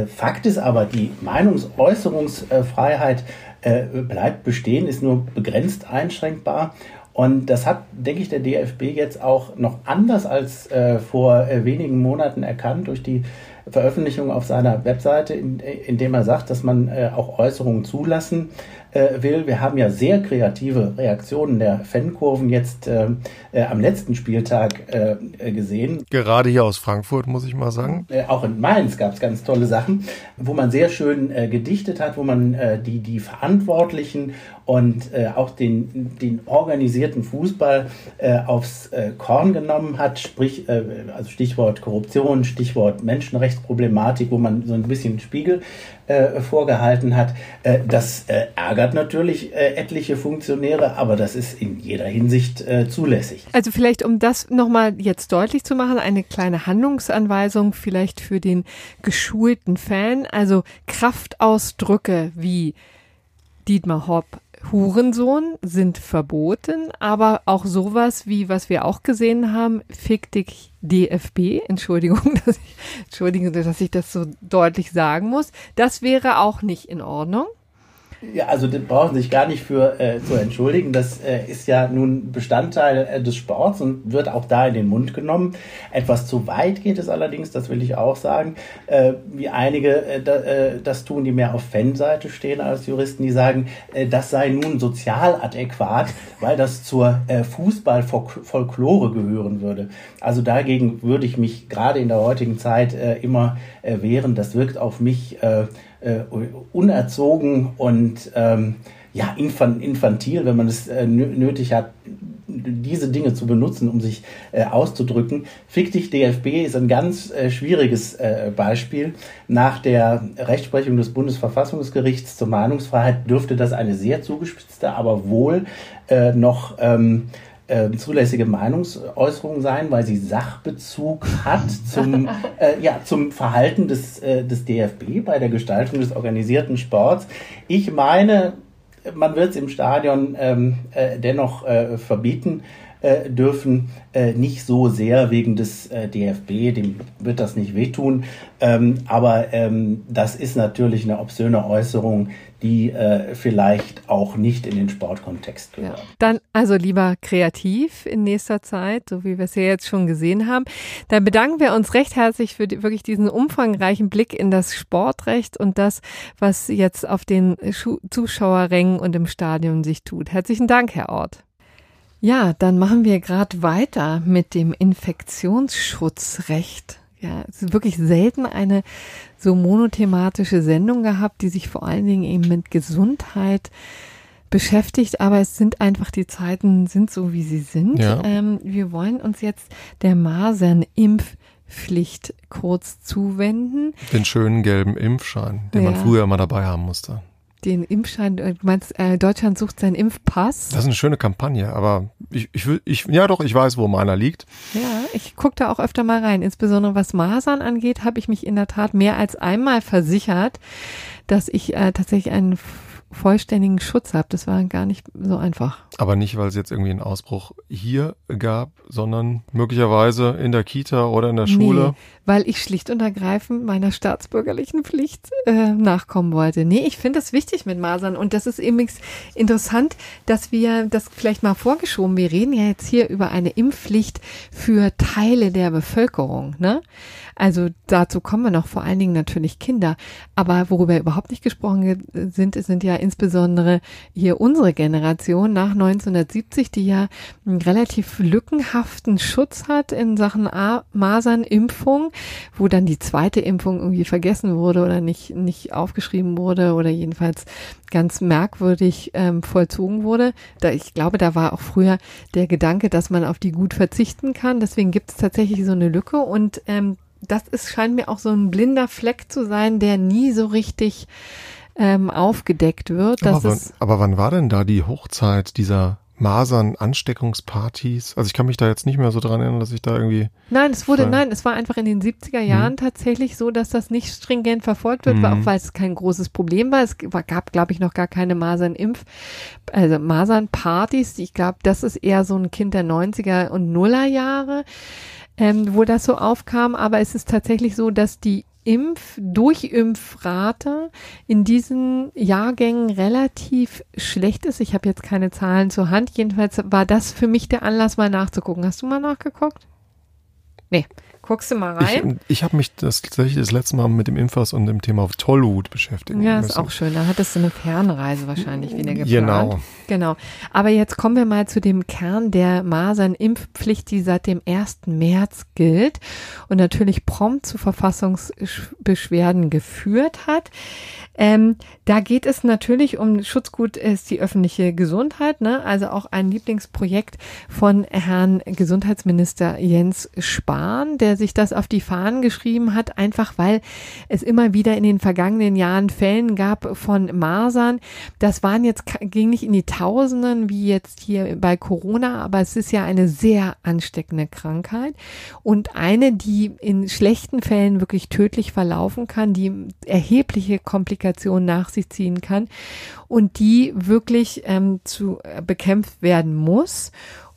Fakt ist aber, die Meinungsäußerungsfreiheit äh, bleibt bestehen, ist nur begrenzt einschränkbar. Und das hat, denke ich, der DFB jetzt auch noch anders als äh, vor äh, wenigen Monaten erkannt durch die Veröffentlichung auf seiner Webseite, in, in dem er sagt, dass man äh, auch Äußerungen zulassen äh, will. Wir haben ja sehr kreative Reaktionen der Fankurven jetzt äh, äh, am letzten Spieltag äh, äh, gesehen. Gerade hier aus Frankfurt, muss ich mal sagen. Auch in Mainz gab es ganz tolle Sachen, wo man sehr schön gedichtet hat, wo man die, die Verantwortlichen und äh, auch den, den organisierten Fußball äh, aufs äh, Korn genommen hat, sprich, äh, also Stichwort Korruption, Stichwort Menschenrechtsproblematik, wo man so ein bisschen Spiegel äh, vorgehalten hat. Äh, das ärgert natürlich etliche Funktionäre, aber das ist in jeder Hinsicht zulässig. Also vielleicht, um das nochmal jetzt deutlich zu machen, eine kleine Handlungsanweisung vielleicht für den geschulten Fan. Also Kraftausdrücke wie Dietmar Hopp Hurensohn sind verboten, aber auch sowas wie, was wir auch gesehen haben, fick dich DFB, Entschuldigung, dass ich, Entschuldigung, dass ich das so deutlich sagen muss, das wäre auch nicht in Ordnung. Ja, also das brauchen sich gar nicht für äh, zu entschuldigen. Das äh, ist ja nun Bestandteil äh, des Sports und wird auch da in den Mund genommen. Etwas zu weit geht es allerdings, das will ich auch sagen, äh, wie einige äh, da, äh, das tun, die mehr auf Fanseite stehen als Juristen, die sagen, äh, das sei nun sozial adäquat, weil das zur äh, Fußballfolklore gehören würde. Also dagegen würde ich mich gerade in der heutigen Zeit äh, immer äh, wehren. Das wirkt auf mich äh, unerzogen und ähm, ja, infantil, wenn man es äh, nötig hat, diese Dinge zu benutzen, um sich äh, auszudrücken. Fick dich DFB ist ein ganz äh, schwieriges äh, Beispiel. Nach der Rechtsprechung des Bundesverfassungsgerichts zur Meinungsfreiheit dürfte das eine sehr zugespitzte, aber wohl äh, noch ähm, äh, zulässige Meinungsäußerung sein, weil sie Sachbezug hat zum, äh, ja, zum Verhalten des, äh, des DFB bei der Gestaltung des organisierten Sports. Ich meine, man wird es im Stadion ähm, äh, dennoch äh, verbieten äh, dürfen, äh, nicht so sehr wegen des äh, DFB, dem wird das nicht wehtun. Ähm, aber ähm, das ist natürlich eine obszöne Äußerung, die äh, vielleicht auch nicht in den Sportkontext gehört. Ja. Dann also lieber kreativ in nächster Zeit, so wie wir es ja jetzt schon gesehen haben. Dann bedanken wir uns recht herzlich für die, wirklich diesen umfangreichen Blick in das Sportrecht und das, was jetzt auf den Schu Zuschauerrängen und im Stadion sich tut. Herzlichen Dank, Herr Ort. Ja, dann machen wir gerade weiter mit dem Infektionsschutzrecht ja, es ist wirklich selten eine so monothematische Sendung gehabt, die sich vor allen Dingen eben mit Gesundheit beschäftigt, aber es sind einfach die Zeiten sind so wie sie sind. Ja. Ähm, wir wollen uns jetzt der Masernimpfpflicht kurz zuwenden. Den schönen gelben Impfschein, den man Ja. früher mal dabei haben musste. Den Impfschein, äh, du meinst, äh, Deutschland sucht seinen Impfpass. Das ist eine schöne Kampagne, aber ich, ich will, ich, ja doch, ich weiß, wo meiner liegt. Ja, ich gucke da auch öfter mal rein. Insbesondere was Masern angeht, habe ich mich in der Tat mehr als einmal versichert, dass ich äh, tatsächlich einen vollständigen Schutz habe. Das war gar nicht so einfach. Aber nicht, weil es jetzt irgendwie einen Ausbruch hier gab, sondern möglicherweise in der Kita oder in der Schule. Nee, weil ich schlicht und ergreifend meiner staatsbürgerlichen Pflicht äh, nachkommen wollte. Nee, ich finde das wichtig mit Masern und das ist eben interessant, dass wir das vielleicht mal vorgeschoben. Wir reden ja jetzt hier über eine Impfpflicht für Teile der Bevölkerung, ne? Also dazu kommen wir noch vor allen Dingen natürlich Kinder. Aber worüber überhaupt nicht gesprochen ge- sind, sind ja insbesondere hier unsere Generation nach 1970, die ja einen relativ lückenhaften Schutz hat in Sachen Masernimpfung, wo dann die zweite Impfung irgendwie vergessen wurde oder nicht, nicht aufgeschrieben wurde oder jedenfalls ganz merkwürdig ähm, vollzogen wurde. Da, ich glaube, da war auch früher der Gedanke, dass man auf die gut verzichten kann. Deswegen gibt es tatsächlich so eine Lücke und ähm, das ist, scheint mir auch so ein blinder Fleck zu sein, der nie so richtig ähm, aufgedeckt wird. Aber wann, aber wann war denn da die Hochzeit dieser Masern-Ansteckungspartys? Also ich kann mich da jetzt nicht mehr so dran erinnern, dass ich da irgendwie. Nein, es wurde, nein, es war einfach in den 70er Jahren tatsächlich so, dass das nicht stringent verfolgt wird, weil Mhm. auch weil es kein großes Problem war. Es gab, glaube ich, noch gar keine Masernimpf, also Masernpartys. Ich glaube, das ist eher so ein Kind der 90er und Nuller Jahre, ähm, wo das so aufkam. Aber es ist tatsächlich so, dass die Impf, Durchimpfrate in diesen Jahrgängen relativ schlecht ist. Ich habe jetzt keine Zahlen zur Hand. Jedenfalls war das für mich der Anlass, mal nachzugucken. Hast du mal nachgeguckt? Nee. Guckst du mal Ich, rein? ich habe mich das tatsächlich das letzte Mal mit dem Impfers und dem Thema Tollwut beschäftigt. ja, ist müssen. auch schön. Da hattest du eine Fernreise wahrscheinlich wieder geplant. Genau. Genau. Aber jetzt kommen wir mal zu dem Kern der Masernimpfpflicht, die seit dem 1. März gilt und natürlich prompt zu Verfassungsbeschwerden geführt hat. Ähm, da geht es natürlich um Schutzgut ist die öffentliche Gesundheit, ne? Also auch ein Lieblingsprojekt von Herrn Gesundheitsminister Jens Spahn, der sich das auf die Fahnen geschrieben hat, einfach weil es immer wieder in den vergangenen Jahren Fällen gab von Masern. Das waren jetzt ging nicht in die Tausenden wie jetzt hier bei Corona, aber es ist ja eine sehr ansteckende Krankheit und eine, die in schlechten Fällen wirklich tödlich verlaufen kann, die erhebliche Komplikationen nach sich ziehen kann und die wirklich ähm, zu äh, bekämpft werden muss.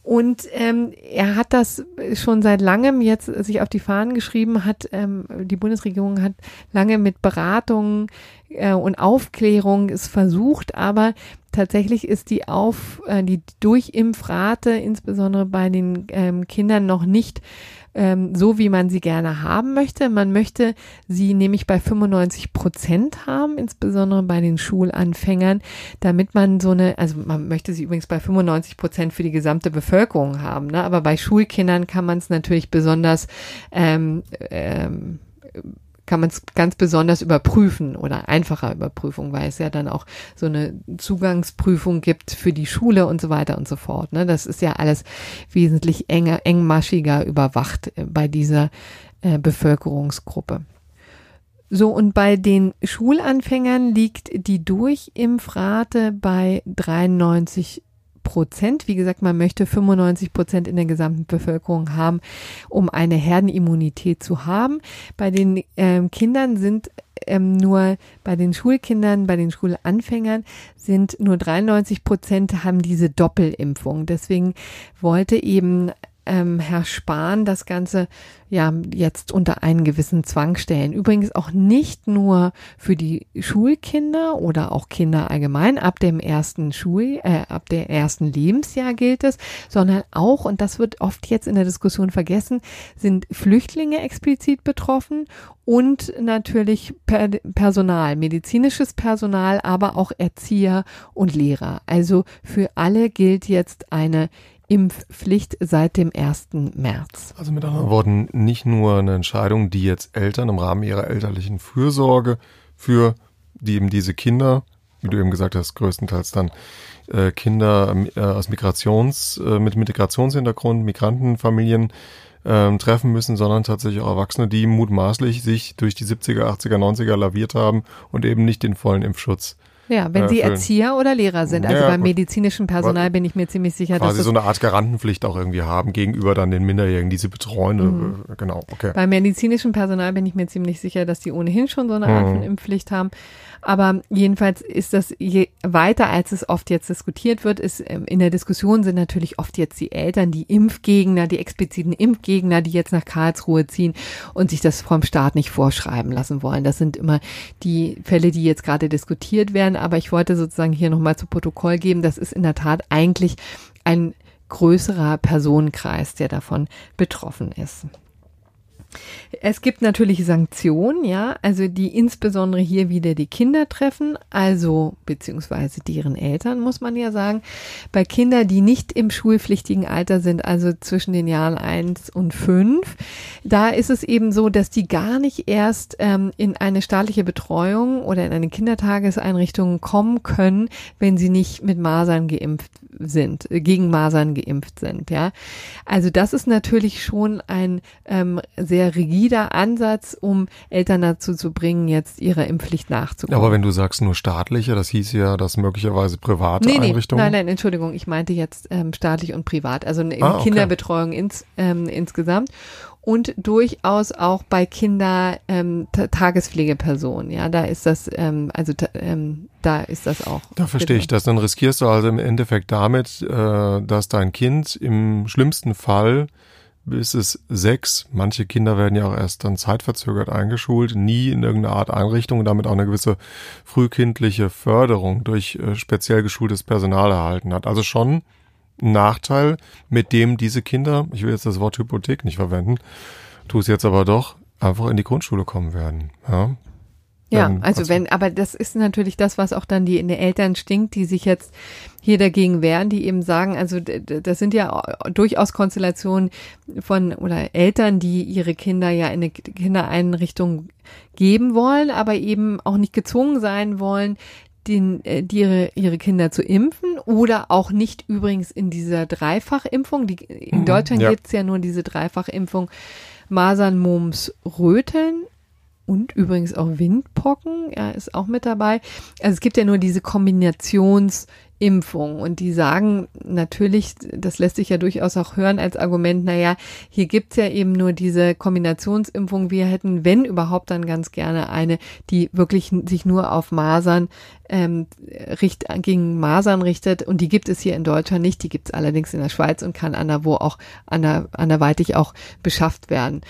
Und ähm, er hat das schon seit langem jetzt sich auf die Fahnen geschrieben, hat ähm, die Bundesregierung hat lange mit Beratungen äh, und Aufklärung es versucht, aber tatsächlich ist die auf äh, die Durchimpfrate insbesondere bei den ähm, Kindern noch nicht ähm, so, wie man sie gerne haben möchte. Man möchte sie nämlich bei 95 Prozent haben, insbesondere bei den Schulanfängern, damit man so eine, also man möchte sie übrigens bei 95 Prozent für die gesamte Bevölkerung haben, ne? aber bei Schulkindern kann man es natürlich besonders ähm, ähm, kann man es ganz besonders überprüfen oder einfacher Überprüfung, weil es ja dann auch so eine Zugangsprüfung gibt für die Schule und so weiter und so fort. Ne? Das ist ja alles wesentlich enger, engmaschiger überwacht äh, bei dieser äh, Bevölkerungsgruppe. So, und bei den Schulanfängern liegt die Durchimpfrate bei 93 Prozent. Wie gesagt, man möchte 95 Prozent in der gesamten Bevölkerung haben, um eine Herdenimmunität zu haben. Bei den ähm, Kindern sind ähm, nur bei den Schulkindern, bei den Schulanfängern sind nur 93 Prozent haben diese Doppelimpfung. Deswegen wollte eben ähm, Herr Spahn das Ganze ja jetzt unter einen gewissen Zwang stellen. Übrigens auch nicht nur für die Schulkinder oder auch Kinder allgemein ab dem ersten Schul, äh, ab dem ersten Lebensjahr gilt es, sondern auch, und das wird oft jetzt in der Diskussion vergessen, sind Flüchtlinge explizit betroffen und natürlich per Personal, medizinisches Personal, aber auch Erzieher und Lehrer. Also für alle gilt jetzt eine Impfpflicht seit dem 1. März. Also mit anderen Worten, nicht nur eine Entscheidung, die jetzt Eltern im Rahmen ihrer elterlichen Fürsorge für die eben diese Kinder, wie du eben gesagt hast, größtenteils dann äh, Kinder äh, aus Migrations, äh, mit Migrationshintergrund, Migrantenfamilien ähm, treffen müssen, sondern tatsächlich auch Erwachsene, die mutmaßlich sich durch die 70er, 80er, 90er laviert haben und eben nicht den vollen Impfschutz ja, wenn äh, Sie. Erzieher oder Lehrer sind. Also Ja, beim gut. medizinischen Personal bin ich mir ziemlich sicher, dass quasi es so eine Art Garantenpflicht auch irgendwie haben gegenüber dann den Minderjährigen, die sie betreuen. Mhm. Äh, Genau, okay. Beim medizinischen Personal bin ich mir ziemlich sicher, dass die ohnehin schon so eine Art Mhm. von Impfpflicht haben. Aber jedenfalls ist das je weiter, als es oft jetzt diskutiert wird, ist ähm, in der Diskussion sind natürlich oft jetzt die Eltern, die Impfgegner, die expliziten Impfgegner, die jetzt nach Karlsruhe ziehen und sich das vom Staat nicht vorschreiben lassen wollen. Das sind immer die Fälle, die jetzt gerade diskutiert werden. Aber ich wollte sozusagen hier nochmal zu Protokoll geben, das ist in der Tat eigentlich ein größerer Personenkreis, der davon betroffen ist. Es gibt natürlich Sanktionen, ja, also die insbesondere hier wieder die Kinder treffen, also beziehungsweise deren Eltern, muss man ja sagen. Bei Kindern, die nicht im schulpflichtigen Alter sind, also zwischen den Jahren eins und fünf, da ist es eben so, dass die gar nicht erst ähm, in eine staatliche Betreuung oder in eine Kindertageseinrichtung kommen können, wenn sie nicht mit Masern geimpft sind, äh, gegen Masern geimpft sind, ja. Also das ist natürlich schon ein ähm, sehr rigider Ansatz, um Eltern dazu zu bringen, jetzt ihrer Impfpflicht nachzukommen. Aber wenn du sagst nur staatliche, das hieß ja, dass möglicherweise private Nee, nee, Einrichtungen. nein, nein, Entschuldigung, ich meinte jetzt ähm, staatlich und privat, also in Ah, okay. Kinderbetreuung ins, ähm, insgesamt und durchaus auch bei Kinder ähm, Ta- Tagespflegepersonen, ja, da ist das, ähm, also ähm, da ist das auch. Da verstehe ich das. Dann riskierst du also im Endeffekt damit, äh, dass dein Kind im schlimmsten Fall bis es sechs, manche Kinder werden ja auch erst dann zeitverzögert eingeschult, nie in irgendeiner Art Einrichtung und damit auch eine gewisse frühkindliche Förderung durch äh, speziell geschultes Personal erhalten hat. Also schon ein Nachteil, mit dem diese Kinder, ich will jetzt das Wort Hypothek nicht verwenden, tu es jetzt aber doch, einfach in die Grundschule kommen werden. Ja, Ja, Ähm, also wenn, aber das ist natürlich das, was auch dann die in den Eltern stinkt, die sich jetzt hier dagegen wehren, die eben sagen, also das sind ja durchaus Konstellationen von oder Eltern, die ihre Kinder ja in eine Kindereinrichtung geben wollen, aber eben auch nicht gezwungen sein wollen, den, äh, die ihre, ihre Kinder zu impfen oder auch nicht übrigens in dieser Dreifachimpfung. Die, in Deutschland ja. gibt's ja nur diese Dreifachimpfung Masern, Mumps, Röteln und übrigens auch Windpocken, ja, ist auch mit dabei. Also es gibt ja nur diese Kombinationsimpfung und die sagen natürlich, das lässt sich ja durchaus auch hören als Argument, naja, hier gibt's ja eben nur diese Kombinationsimpfung. Wir hätten, wenn überhaupt, dann ganz gerne eine, die wirklich sich nur auf Masern ähm, richt, gegen Masern richtet und die gibt es hier in Deutschland nicht, die gibt's allerdings in der Schweiz und kann anderwo auch ander, anderweitig auch beschafft werden.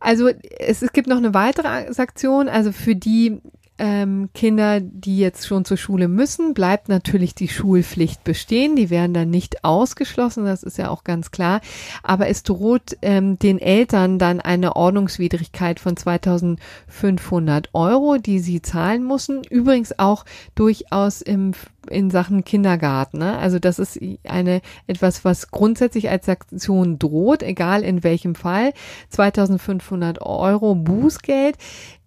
Also es, es gibt noch eine weitere Sanktion, also für die ähm, Kinder, die jetzt schon zur Schule müssen, bleibt natürlich die Schulpflicht bestehen. Die werden dann nicht ausgeschlossen, das ist ja auch ganz klar. Aber es droht ähm, den Eltern dann eine Ordnungswidrigkeit von 2500 Euro, die sie zahlen müssen. Übrigens auch durchaus im in Sachen Kindergarten. Ne? Also das ist eine etwas, was grundsätzlich als Sanktion droht, egal in welchem Fall. 2500 Euro Bußgeld.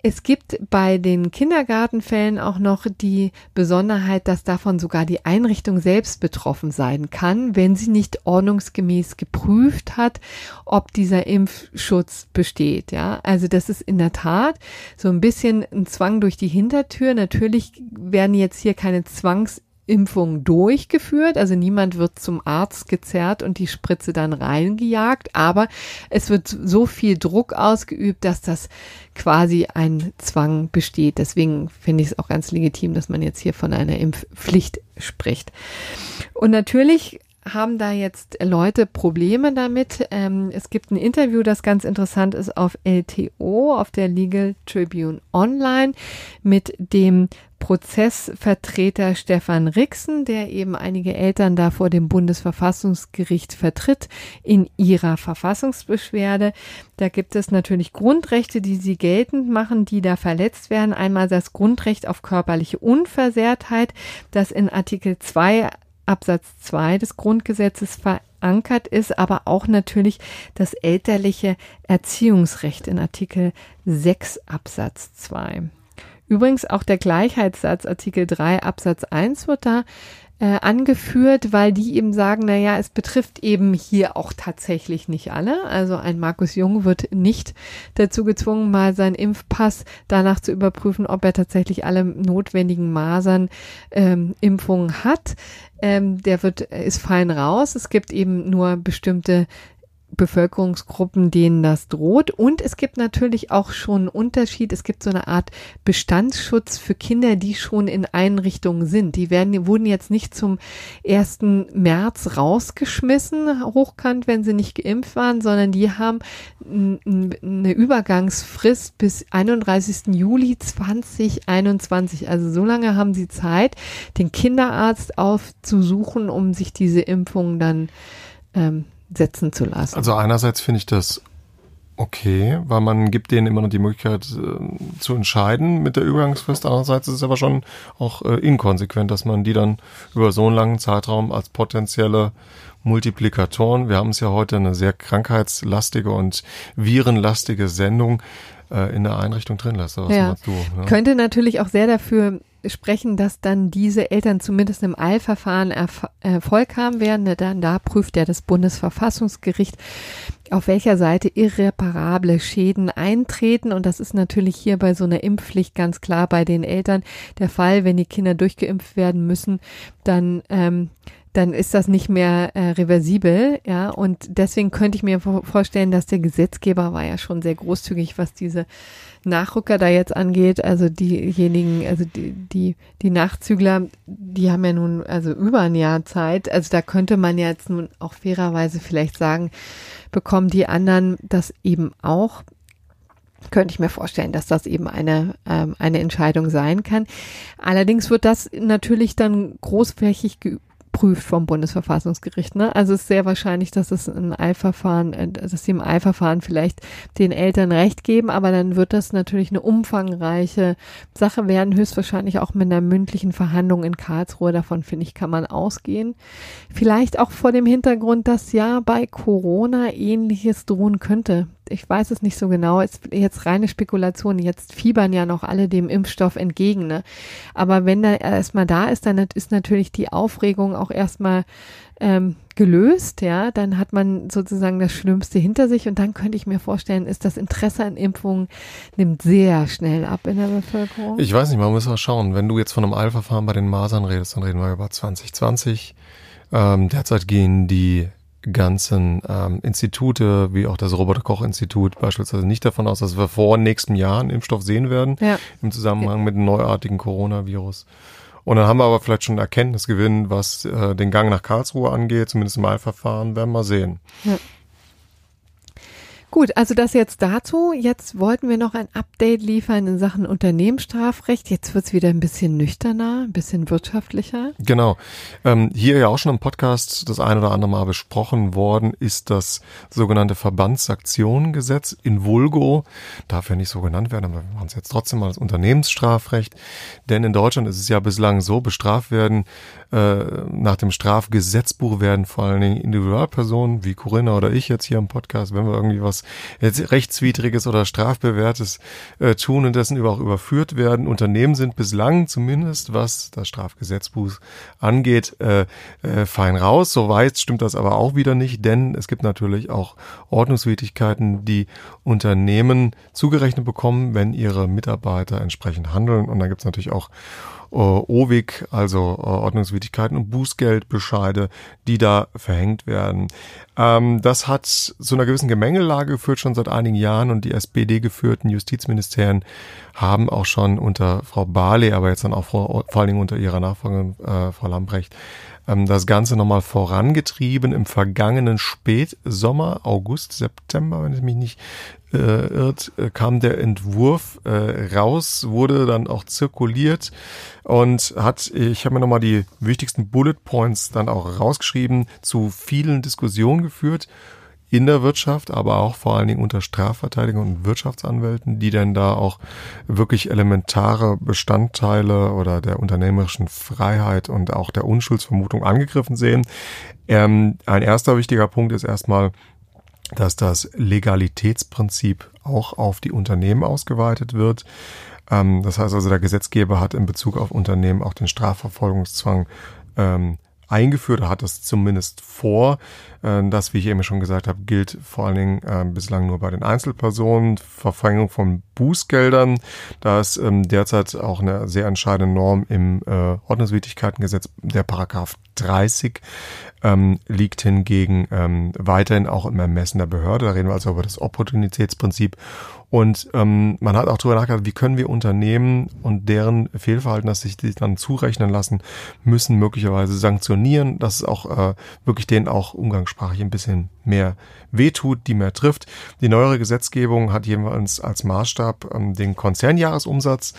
Es gibt bei den Kindergartenfällen auch noch die Besonderheit, dass davon sogar die Einrichtung selbst betroffen sein kann, wenn sie nicht ordnungsgemäß geprüft hat, ob dieser Impfschutz besteht. Ja, also das ist in der Tat so ein bisschen ein Zwang durch die Hintertür. Natürlich werden jetzt hier keine Zwangs Impfung durchgeführt, also niemand wird zum Arzt gezerrt und die Spritze dann reingejagt, aber es wird so viel Druck ausgeübt, dass das quasi ein Zwang besteht. Deswegen finde ich es auch ganz legitim, dass man jetzt hier von einer Impfpflicht spricht. Und natürlich haben da jetzt Leute Probleme damit. Ähm, es gibt ein Interview, das ganz interessant ist auf LTO, auf der Legal Tribune Online mit dem Prozessvertreter Stefan Rixen, der eben einige Eltern da vor dem Bundesverfassungsgericht vertritt in ihrer Verfassungsbeschwerde. Da gibt es natürlich Grundrechte, die sie geltend machen, die da verletzt werden. Einmal das Grundrecht auf körperliche Unversehrtheit, das in Artikel 2 Absatz 2 des Grundgesetzes verankert ist, aber auch natürlich das elterliche Erziehungsrecht in Artikel 6 Absatz 2. Übrigens auch der Gleichheitssatz Artikel 3 Absatz 1 wird da äh, angeführt, weil die eben sagen, na ja, es betrifft eben hier auch tatsächlich nicht alle. Also ein Markus Jung wird nicht dazu gezwungen, mal seinen Impfpass danach zu überprüfen, ob er tatsächlich alle notwendigen Masern ähm, Impfungen hat. Ähm, der wird ist fein raus. Es gibt eben nur bestimmte Bevölkerungsgruppen, denen das droht. Und es gibt natürlich auch schon einen Unterschied. Es gibt so eine Art Bestandsschutz für Kinder, die schon in Einrichtungen sind. Die werden, wurden jetzt nicht zum 1. März rausgeschmissen, hochkant, wenn sie nicht geimpft waren, sondern die haben eine Übergangsfrist bis 31. Juli 2021. Also so lange haben sie Zeit, den Kinderarzt aufzusuchen, um sich diese Impfung dann ähm, setzen zu lassen. Also einerseits finde ich das okay, weil man gibt denen immer noch die Möglichkeit äh, zu entscheiden mit der Übergangsfrist. Andererseits ist es aber schon auch äh, inkonsequent, dass man die dann über so einen langen Zeitraum als potenzielle Multiplikatoren, wir haben es ja heute eine sehr krankheitslastige und virenlastige Sendung, äh, in der Einrichtung drin lässt. Was ja. du? Ne? Könnte natürlich auch sehr dafür sprechen, dass dann diese Eltern zumindest im Eilverfahren Erf Erfolg haben werden. Ne, dann da prüft ja das Bundesverfassungsgericht, auf welcher Seite irreparable Schäden eintreten. Und das ist natürlich hier bei so einer Impfpflicht ganz klar bei den Eltern der Fall. Wenn die Kinder durchgeimpft werden müssen, dann ähm, dann ist das nicht mehr äh, reversibel, ja. Und deswegen könnte ich mir vorstellen, dass der Gesetzgeber war ja schon sehr großzügig, was diese Nachrücker da jetzt angeht. Also diejenigen, also die, die, die Nachzügler, die haben ja nun also über ein Jahr Zeit. Also da könnte man jetzt nun auch fairerweise vielleicht sagen, bekommen die anderen das eben auch könnte ich mir vorstellen, dass das eben eine, ähm, eine Entscheidung sein kann. Allerdings wird das natürlich dann großflächig geprüft vom Bundesverfassungsgericht. Ne? Also es ist sehr wahrscheinlich, dass es ein Eilverfahren, äh, dass sie im Eilverfahren vielleicht den Eltern Recht geben, aber dann wird das natürlich eine umfangreiche Sache werden, höchstwahrscheinlich auch mit einer mündlichen Verhandlung in Karlsruhe. Davon finde ich, kann man ausgehen. Vielleicht auch vor dem Hintergrund, dass ja bei Corona ähnliches drohen könnte ich weiß es nicht so genau, ist jetzt reine Spekulation, jetzt fiebern ja noch alle dem Impfstoff entgegen, ne? Aber wenn er erstmal da ist, dann ist natürlich die Aufregung auch erstmal ähm, gelöst, ja, dann hat man sozusagen das Schlimmste hinter sich und dann könnte ich mir vorstellen, ist das Interesse an Impfungen nimmt sehr schnell ab in der Bevölkerung. Ich weiß nicht, man muss auch schauen, wenn du jetzt von einem Eilverfahren bei den Masern redest, dann reden wir über 2020. Ähm, derzeit gehen die ganzen ähm, Institute, wie auch das Robert-Koch-Institut beispielsweise nicht davon aus, dass wir vor nächstem Jahr einen Impfstoff sehen werden ja. im Zusammenhang ja. mit dem neuartigen Coronavirus. Und dann haben wir aber vielleicht schon Erkenntnisgewinn, was äh, den Gang nach Karlsruhe angeht, zumindest im Wahlverfahren, werden wir sehen. Ja. Gut, also das jetzt dazu. Jetzt wollten wir noch ein Update liefern in Sachen Unternehmensstrafrecht. Jetzt wird's wieder ein bisschen nüchterner, ein bisschen wirtschaftlicher. Genau. Ähm, hier ja auch schon im Podcast das ein oder andere Mal besprochen worden ist das sogenannte Verbandsaktionengesetz in Vulgo. Darf ja nicht so genannt werden, aber wir machen es jetzt trotzdem mal das Unternehmensstrafrecht. Denn in Deutschland ist es ja bislang so, bestraft werden äh, nach dem Strafgesetzbuch werden vor allen Dingen Individualpersonen wie Corinna oder ich jetzt hier im Podcast, wenn wir irgendwie was jetzt rechtswidriges oder strafbewährtes äh, tun und dessen über auch überführt werden. Unternehmen sind bislang zumindest, was das Strafgesetzbuch angeht, äh, äh, fein raus. So weit stimmt das aber auch wieder nicht, denn es gibt natürlich auch Ordnungswidrigkeiten, die Unternehmen zugerechnet bekommen, wenn ihre Mitarbeiter entsprechend handeln. Und dann gibt es natürlich auch äh, OWIG, also äh, Ordnungswidrigkeiten und Bußgeldbescheide, die da verhängt werden. Ähm, das hat zu einer gewissen Gemengelage geführt schon seit einigen Jahren und die SPD-geführten Justizministerien haben auch schon unter Frau Barley, aber jetzt dann auch vor, vor allen Dingen unter ihrer Nachfolgerin äh, Frau Lambrecht, ähm, das Ganze nochmal vorangetrieben im vergangenen Spätsommer, August, September, wenn ich mich nicht äh, irrt, äh, kam der Entwurf äh, raus, wurde dann auch zirkuliert und hat, ich habe mir nochmal die wichtigsten Bullet Points dann auch rausgeschrieben, zu vielen Diskussionen geführt in der Wirtschaft, aber auch vor allen Dingen unter Strafverteidigern und Wirtschaftsanwälten, die denn da auch wirklich elementare Bestandteile oder der unternehmerischen Freiheit und auch der Unschuldsvermutung angegriffen sehen. Ähm, ein erster wichtiger Punkt ist erstmal, dass das Legalitätsprinzip auch auf die Unternehmen ausgeweitet wird. Ähm, das heißt also, der Gesetzgeber hat in Bezug auf Unternehmen auch den Strafverfolgungszwang ähm, eingeführt, hat das zumindest vor. Äh, das, wie ich eben schon gesagt habe, gilt vor allen Dingen äh, bislang nur bei den Einzelpersonen. Verfängung von Bußgeldern, da ist ähm, derzeit auch eine sehr entscheidende Norm im äh, Ordnungswidrigkeitengesetz, der Paragraph 30 ähm, liegt hingegen ähm, weiterhin auch im Ermessen der Behörde. Da reden wir also über das Opportunitätsprinzip. Und ähm, man hat auch darüber nachgedacht, wie können wir Unternehmen und deren Fehlverhalten, das sich dann zurechnen lassen, müssen möglicherweise sanktionieren, dass es auch äh, wirklich denen auch umgangssprachlich ein bisschen mehr wehtut, die mehr trifft. Die neuere Gesetzgebung hat jeweils als Maßstab ähm, den Konzernjahresumsatz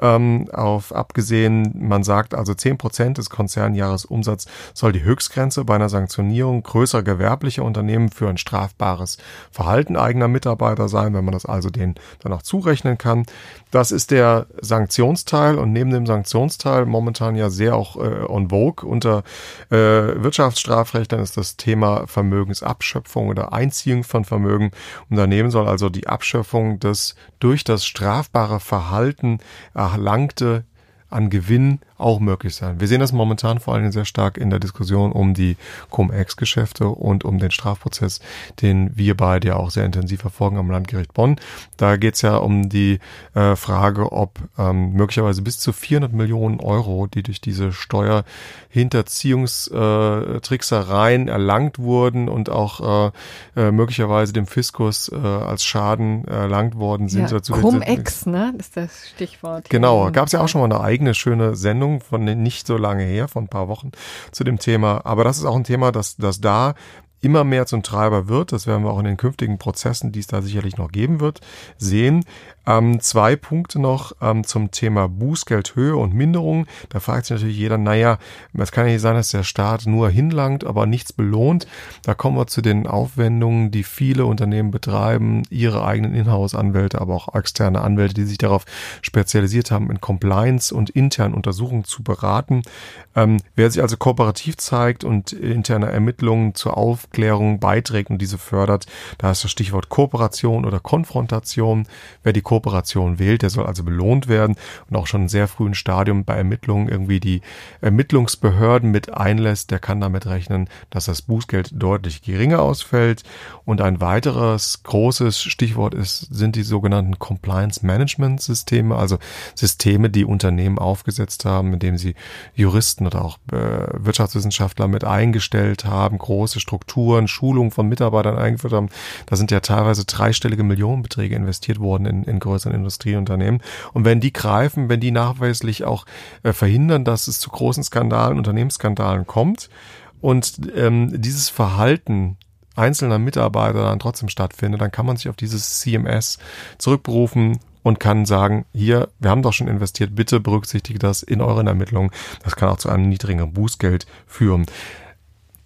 ähm, auf abgesehen. Man sagt also zehn Prozent des Konzernjahresumsatzes soll die Höchstgrenze bei einer Sanktionierung größerer gewerblicher Unternehmen für ein strafbares Verhalten eigener Mitarbeiter sein, wenn man das also denen dann auch zurechnen kann. Das ist der Sanktionsteil und neben dem Sanktionsteil momentan ja sehr auch äh, on vogue unter äh, Wirtschaftsstrafrechtlern ist das Thema Vermögensabschöpfung oder Einziehung von Vermögen. Unternehmen soll also die Abschöpfung des durch das strafbare Verhalten erlangte an Gewinn auch möglich sein. Wir sehen das momentan vor allem sehr stark in der Diskussion um die Cum-Ex-Geschäfte und um den Strafprozess, den wir beide ja auch sehr intensiv verfolgen am Landgericht Bonn. Da geht es ja um die äh, Frage, ob ähm, möglicherweise bis zu 400 Millionen Euro, die durch diese Steuerhinterziehungstricksereien äh, erlangt wurden und auch äh, äh, möglicherweise dem Fiskus äh, als Schaden erlangt worden sind. Ja, Cum-Ex, ne, ist das Stichwort. Genau, gab es ja auch schon mal eine eigene schöne Sendung Sendung von nicht so lange her, von ein paar Wochen zu dem Thema. Aber das ist auch ein Thema, das, das da immer mehr zum Treiber wird. Das werden wir auch in den künftigen Prozessen, die es da sicherlich noch geben wird, sehen. Ähm, zwei Punkte noch ähm, zum Thema Bußgeldhöhe und Minderung. Da fragt sich natürlich jeder, naja, es kann ja nicht sein, dass der Staat nur hinlangt, aber nichts belohnt. Da kommen wir zu den Aufwendungen, die viele Unternehmen betreiben, ihre eigenen Inhouse-Anwälte, aber auch externe Anwälte, die sich darauf spezialisiert haben, in Compliance und internen Untersuchungen zu beraten. Ähm, wer sich also kooperativ zeigt und interne Ermittlungen zur Aufklärung beiträgt und diese fördert, da ist das Stichwort Kooperation oder Konfrontation. Wer die Kooperation wählt, der soll also belohnt werden und auch schon in sehr frühen Stadium bei Ermittlungen irgendwie die Ermittlungsbehörden mit einlässt, der kann damit rechnen, dass das Bußgeld deutlich geringer ausfällt. Und ein weiteres großes Stichwort ist, sind die sogenannten Compliance Management Systeme, also Systeme, die Unternehmen aufgesetzt haben, indem sie Juristen oder auch äh, Wirtschaftswissenschaftler mit eingestellt haben, große Strukturen, Schulungen von Mitarbeitern eingeführt haben. Da sind ja teilweise dreistellige Millionenbeträge investiert worden in, in größeren Industrieunternehmen. Und wenn die greifen, wenn die nachweislich auch äh, verhindern, dass es zu großen Skandalen, Unternehmensskandalen kommt und ähm, dieses Verhalten einzelner Mitarbeiter dann trotzdem stattfindet, dann kann man sich auf dieses CMS zurückberufen und kann sagen, hier, wir haben doch schon investiert, bitte berücksichtige das in euren Ermittlungen. Das kann auch zu einem niedrigeren Bußgeld führen.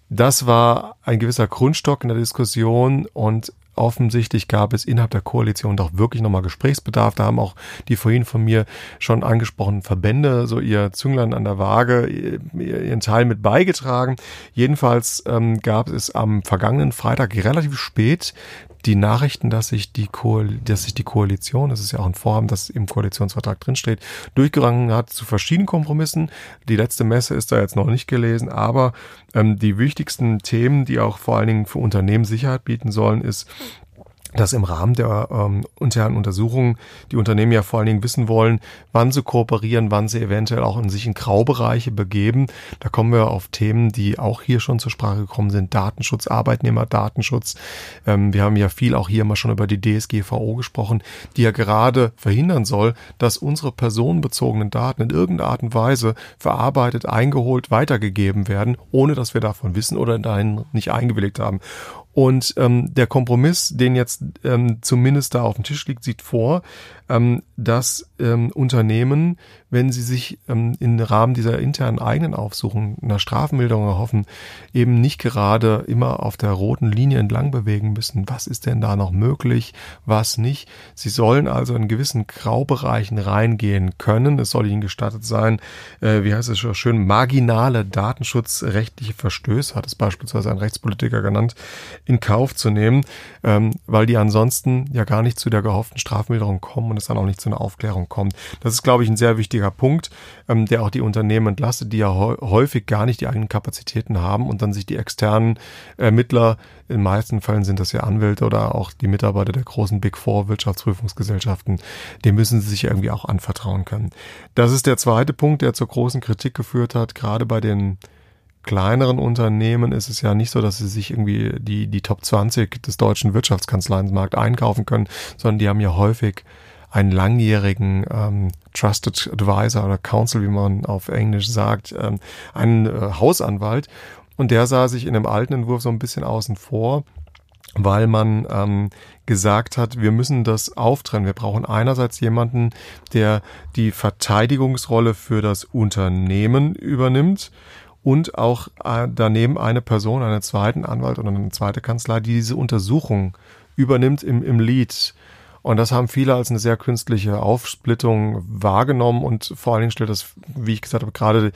Das war ein gewisser Grundstock in der Diskussion und offensichtlich gab es innerhalb der Koalition doch wirklich nochmal Gesprächsbedarf. Da haben auch die vorhin von mir schon angesprochenen Verbände so ihr Zünglein an der Waage, ihren Teil mit beigetragen. Jedenfalls ähm, gab es am vergangenen Freitag relativ spät die Nachrichten, dass sich die, Ko dass sich die Koalition, das ist ja auch ein Vorhaben, das im Koalitionsvertrag drinsteht, durchgerangen hat zu verschiedenen Kompromissen. Die letzte Messe ist da jetzt noch nicht gelesen, aber ähm, die wichtigsten Themen, die auch vor allen Dingen für Unternehmen Sicherheit bieten sollen, ist dass im Rahmen der ähm, internen Untersuchungen die Unternehmen ja vor allen Dingen wissen wollen, wann sie kooperieren, wann sie eventuell auch in sich in Graubereiche begeben. Da kommen wir auf Themen, die auch hier schon zur Sprache gekommen sind. Datenschutz, Arbeitnehmerdatenschutz. Ähm, wir haben ja viel auch hier mal schon über die DSGVO gesprochen, die ja gerade verhindern soll, dass unsere personenbezogenen Daten in irgendeiner Art und Weise verarbeitet, eingeholt, weitergegeben werden, ohne dass wir davon wissen oder dahin nicht eingewilligt haben. Und ähm, der Kompromiss, den jetzt ähm, zumindest da auf dem Tisch liegt, sieht vor, ähm, dass ähm, Unternehmen, wenn sie sich ähm, im Rahmen dieser internen eigenen Aufsuchung einer Strafmilderung erhoffen, eben nicht gerade immer auf der roten Linie entlang bewegen müssen. Was ist denn da noch möglich, was nicht? Sie sollen also in gewissen Graubereichen reingehen können. Es soll ihnen gestattet sein, äh, wie heißt es schon schön, marginale datenschutzrechtliche Verstöße, hat es beispielsweise ein Rechtspolitiker genannt, in Kauf zu nehmen, ähm, weil die ansonsten ja gar nicht zu der gehofften Strafmilderung kommen und es dann auch nicht zu einer Aufklärung kommt. Das ist, glaube ich, ein sehr wichtiger Punkt, ähm, der auch die Unternehmen entlastet, die ja häufig gar nicht die eigenen Kapazitäten haben und dann sich die externen Ermittler, in meisten Fällen sind das ja Anwälte oder auch die Mitarbeiter der großen Big Four Wirtschaftsprüfungsgesellschaften, dem müssen sie sich irgendwie auch anvertrauen können. Das ist der zweite Punkt, der zur großen Kritik geführt hat, gerade bei den kleineren Unternehmen ist es ja nicht so, dass sie sich irgendwie die, die Top 20 des deutschen Wirtschaftskanzleienmarkt einkaufen können, sondern die haben ja häufig einen langjährigen ähm, Trusted Advisor oder Counsel, wie man auf Englisch sagt, ähm, einen äh, Hausanwalt. Und der sah sich in dem alten Entwurf so ein bisschen außen vor, weil man ähm, gesagt hat, wir müssen das auftrennen. Wir brauchen einerseits jemanden, der die Verteidigungsrolle für das Unternehmen übernimmt und auch äh, daneben eine Person, einen zweiten Anwalt oder eine zweite Kanzlei, die diese Untersuchung übernimmt im, im Lead. Und das haben viele als eine sehr künstliche Aufsplittung wahrgenommen und vor allen Dingen stellt das, wie ich gesagt habe, gerade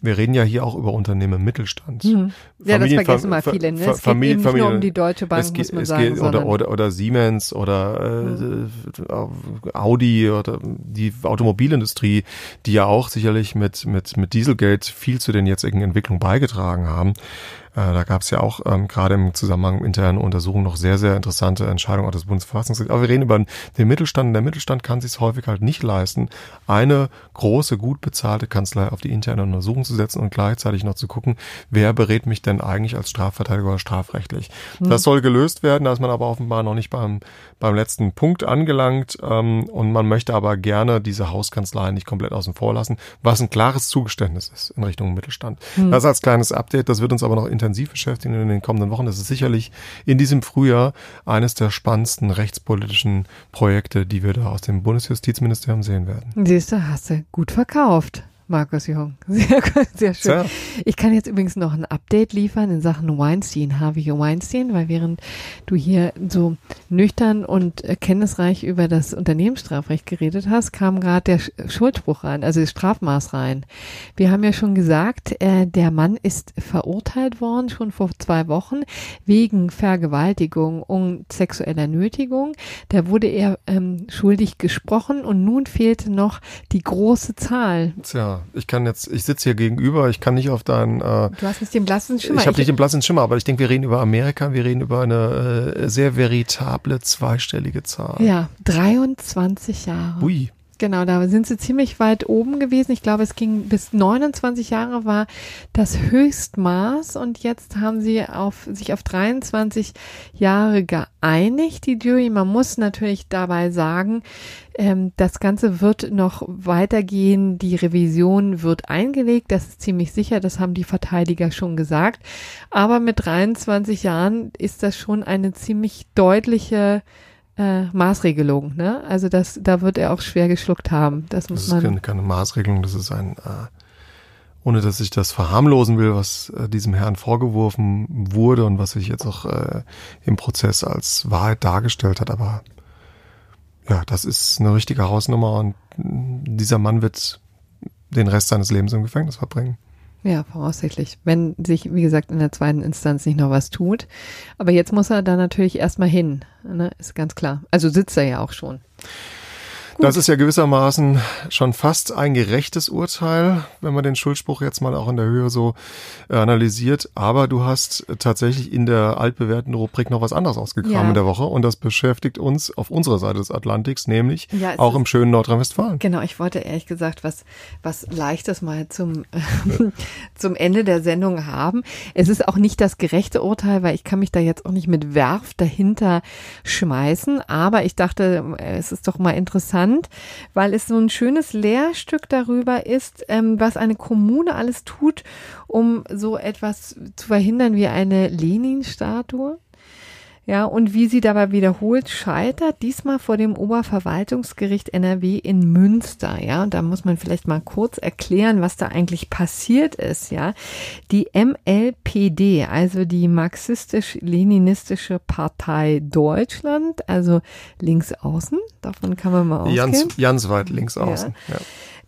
wir reden ja hier auch über Unternehmen im Mittelstand. Mhm. Ja, das vergessen mal viele. Ne? Es Familien, geht eben nicht nur um die Deutsche Bank, es geht, muss man sagen. Geht, oder, oder, oder Siemens oder äh, mhm. Audi oder die Automobilindustrie, die ja auch sicherlich mit, mit, mit Dieselgeld viel zu den jetzigen Entwicklungen beigetragen haben. Äh, da gab es ja auch ähm, gerade im Zusammenhang mit internen Untersuchungen noch sehr, sehr interessante Entscheidungen auch des Bundesverfassungsgerichts. Aber wir reden über den Mittelstand. Der Mittelstand kann sich häufig halt nicht leisten, eine große, gut bezahlte Kanzlei auf die interne Untersuchung zu setzen und gleichzeitig noch zu gucken, wer berät mich denn eigentlich als Strafverteidiger oder strafrechtlich. Mhm. Das soll gelöst werden, da ist man aber offenbar noch nicht beim, beim letzten Punkt angelangt ähm, und man möchte aber gerne diese Hauskanzlei nicht komplett außen vor lassen, was ein klares Zugeständnis ist in Richtung Mittelstand. Mhm. Das als kleines Update, das wird uns aber noch intensiv beschäftigen in den kommenden Wochen. Das ist sicherlich in diesem Frühjahr eines der spannendsten rechtspolitischen Projekte, die wir da aus dem Bundesjustizministerium sehen werden. Siehst du, hast du gut verkauft. Markus Jung. Sehr, sehr schön. Ja. Ich kann jetzt übrigens noch ein Update liefern in Sachen Weinstein, Harvey Weinstein, weil während du hier so nüchtern und kenntnisreich über das Unternehmensstrafrecht geredet hast, kam gerade der Schuldspruch rein, also das Strafmaß rein. Wir haben ja schon gesagt, äh, der Mann ist verurteilt worden, schon vor zwei Wochen, wegen Vergewaltigung und sexueller Nötigung. Da wurde er ähm, schuldig gesprochen und nun fehlte noch die große Zahl. Tja ich kann jetzt, ich sitze hier gegenüber, ich kann nicht auf deinen. Äh, du hast nicht den blassen Schimmer. Ich habe nicht den blassen Schimmer, aber ich denke, wir reden über Amerika, wir reden über eine äh, sehr veritable zweistellige Zahl. Ja, 23 Jahre. Ui. Genau, da sind sie ziemlich weit oben gewesen. Ich glaube, es ging bis 29 Jahre war das Höchstmaß und jetzt haben sie auf, sich auf 23 Jahre geeinigt, die Jury. Man muss natürlich dabei sagen, ähm, das Ganze wird noch weitergehen. Die Revision wird eingelegt. Das ist ziemlich sicher. Das haben die Verteidiger schon gesagt. Aber mit 23 Jahren ist das schon eine ziemlich deutliche äh, Maßregelung. Ne? Also das, da wird er auch schwer geschluckt haben. Das muss das ist keine, keine Maßregelung, das ist ein, äh, ohne dass ich das verharmlosen will, was äh, diesem Herrn vorgeworfen wurde und was sich jetzt auch äh, im Prozess als Wahrheit dargestellt hat. Aber ja, das ist eine richtige Hausnummer und dieser Mann wird den Rest seines Lebens im Gefängnis verbringen. Ja, voraussichtlich. Wenn sich, wie gesagt, in der zweiten Instanz nicht noch was tut. Aber jetzt muss er da natürlich erstmal hin. Ne? Ist ganz klar. Also sitzt er ja auch schon. Gut. Das ist ja gewissermaßen schon fast ein gerechtes Urteil, wenn man den Schuldspruch jetzt mal auch in der Höhe so äh, analysiert. Aber du hast tatsächlich in der altbewährten Rubrik noch was anderes ausgekramt ja. in der Woche und das beschäftigt uns auf unserer Seite des Atlantiks, nämlich ja, auch im schönen Nordrhein-Westfalen. Genau, ich wollte ehrlich gesagt was, was Leichtes mal zum, zum Ende der Sendung haben. Es ist auch nicht das gerechte Urteil, weil ich kann mich da jetzt auch nicht mit Werf dahinter schmeißen. Aber ich dachte, es ist doch mal interessant, spannend, weil es so ein schönes Lehrstück darüber ist, ähm, was eine Kommune alles tut, um so etwas zu verhindern wie eine Lenin-Statue. Ja, und wie sie dabei wiederholt scheitert, diesmal vor dem Oberverwaltungsgericht NRW in Münster. Ja, und da muss man vielleicht mal kurz erklären, was da eigentlich passiert ist. Ja, die MLPD, also die marxistisch-leninistische Partei Deutschland, also links außen, davon kann man mal ausgehen. Ganz, ganz weit links außen. Ja. Ja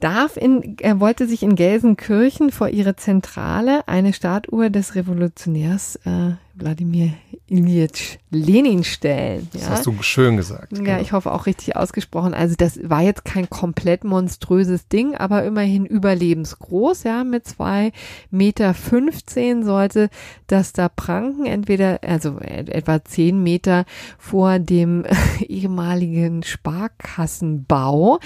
darf in, er wollte sich in Gelsenkirchen vor ihre Zentrale eine Statue des Revolutionärs äh, Wladimir Ilyich Lenin stellen. Ja? Das hast du schön gesagt. Ja, genau. ich hoffe auch richtig ausgesprochen. Also das war jetzt kein komplett monströses Ding, aber immerhin überlebensgroß, ja, mit zwei Meter fünfzehn sollte das da pranken, entweder, also etwa zehn Meter vor dem ehemaligen Sparkassenbau,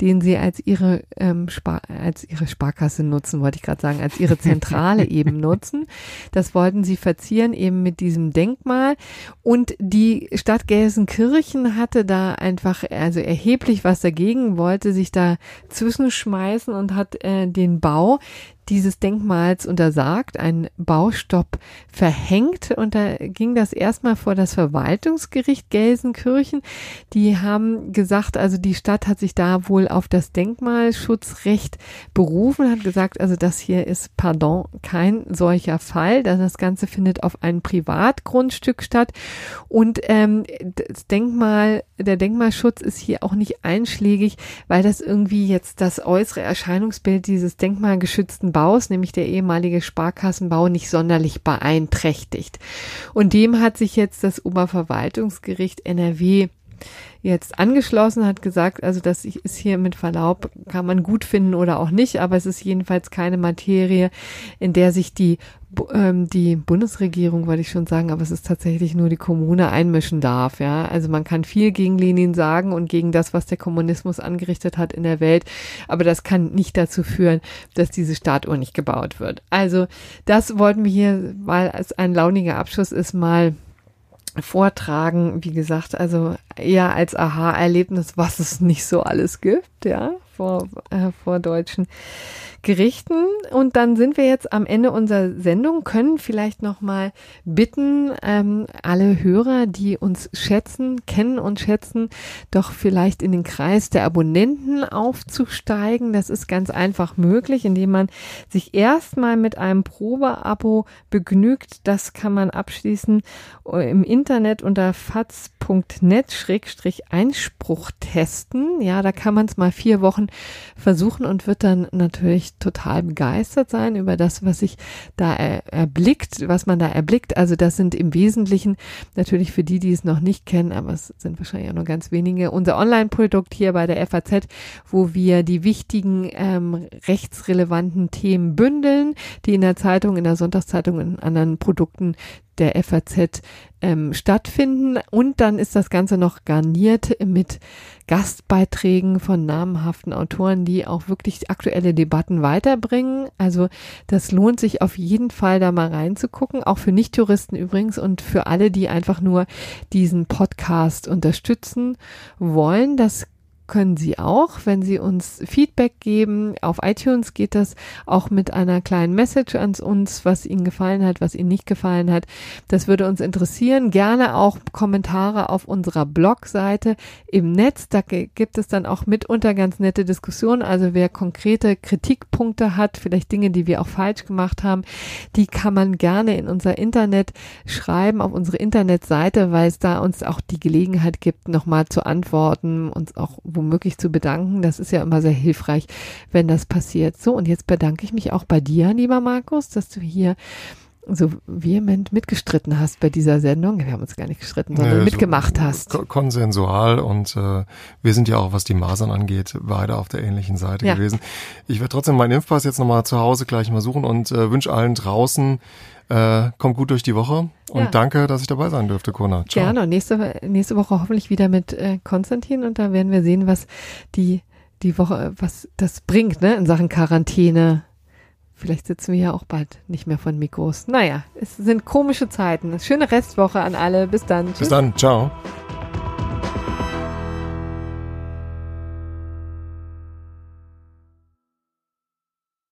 den sie als ihre, ähm, Spar als ihre Sparkasse nutzen, wollte ich gerade sagen, als ihre Zentrale eben nutzen. Das wollten sie verzieren, eben eben mit diesem Denkmal. Und die Stadt Gelsenkirchen hatte da einfach also erheblich was dagegen, wollte sich da zwischenschmeißen und hat äh, den Bau dieses Denkmals untersagt, einen Baustopp verhängt und da ging das erstmal vor das Verwaltungsgericht Gelsenkirchen. Die haben gesagt, also die Stadt hat sich da wohl auf das Denkmalschutzrecht berufen, hat gesagt, also das hier ist, pardon, kein solcher Fall, das Ganze findet auf einem Privatgrundstück statt und ähm, das Denkmal, der Denkmalschutz ist hier auch nicht einschlägig, weil das irgendwie jetzt das äußere Erscheinungsbild dieses denkmalgeschützten Baus, nämlich der ehemalige Sparkassenbau, nicht sonderlich beeinträchtigt. Und dem hat sich jetzt das Oberverwaltungsgericht NRW jetzt angeschlossen, hat gesagt, also das ist hier mit Verlaub, kann man gut finden oder auch nicht, aber es ist jedenfalls keine Materie, in der sich die ähm, die Bundesregierung, wollte ich schon sagen, aber es ist tatsächlich nur die Kommune einmischen darf. Ja, also man kann viel gegen Lenin sagen und gegen das, was der Kommunismus angerichtet hat in der Welt, aber das kann nicht dazu führen, dass diese Statue nicht gebaut wird. Also das wollten wir hier, weil es ein launiger Abschluss ist, mal vortragen, wie gesagt, also eher als Aha-Erlebnis, was es nicht so alles gibt, ja, vor, äh, vor deutschen Gerichten. Und dann sind wir jetzt am Ende unserer Sendung, können vielleicht nochmal bitten, ähm, alle Hörer, die uns schätzen, kennen und schätzen, doch vielleicht in den Kreis der Abonnenten aufzusteigen. Das ist ganz einfach möglich, indem man sich erstmal mit einem Probeabo begnügt. Das kann man abschließen äh, im Internet unter faz.net-einspruch testen. Ja, da kann man es mal vier Wochen versuchen und wird dann natürlich total begeistert sein über das, was sich da er, erblickt, was man da erblickt. Also das sind im Wesentlichen natürlich für die, die es noch nicht kennen, aber es sind wahrscheinlich auch nur ganz wenige, unser Online-Produkt hier bei der FAZ, wo wir die wichtigen ähm, rechtsrelevanten Themen bündeln, die in der Zeitung, in der Sonntagszeitung und in anderen Produkten der FAZ ähm, stattfinden. Und dann ist das Ganze noch garniert mit Gastbeiträgen von namhaften Autoren, die auch wirklich aktuelle Debatten weiterbringen. Also das lohnt sich auf jeden Fall da mal reinzugucken, auch für Nicht-Touristen übrigens und für alle, die einfach nur diesen Podcast unterstützen wollen. Das können Sie auch, wenn Sie uns Feedback geben. Auf iTunes geht das auch mit einer kleinen Message an uns, was Ihnen gefallen hat, was Ihnen nicht gefallen hat. Das würde uns interessieren. Gerne auch Kommentare auf unserer Blogseite im Netz. Da gibt es dann auch mitunter ganz nette Diskussionen. Also wer konkrete Kritikpunkte hat, vielleicht Dinge, die wir auch falsch gemacht haben, die kann man gerne in unser Internet schreiben, auf unsere Internetseite, weil es da uns auch die Gelegenheit gibt, nochmal zu antworten, uns auch womöglich zu bedanken. Das ist ja immer sehr hilfreich, wenn das passiert. So, und jetzt bedanke ich mich auch bei dir, lieber Markus, dass du hier so vehement mitgestritten hast bei dieser Sendung. Wir haben uns gar nicht gestritten, sondern nee, mitgemacht so hast. Konsensual und äh, wir sind ja auch, was die Masern angeht, beide auf der ähnlichen Seite ja. gewesen. Ich werde trotzdem meinen Impfpass jetzt nochmal zu Hause gleich mal suchen und äh, wünsche allen draußen, äh, kommt gut durch die Woche und ja. danke, dass ich dabei sein dürfte, Kona. Ciao. Gerne. Und nächste, nächste Woche hoffentlich wieder mit äh, Konstantin und da werden wir sehen, was die, die Woche, was das bringt, ne, in Sachen Quarantäne Vielleicht sitzen wir ja auch bald nicht mehr von Mikros. Naja, es sind komische Zeiten. Schöne Restwoche an alle. Bis dann. Bis dann. Ciao.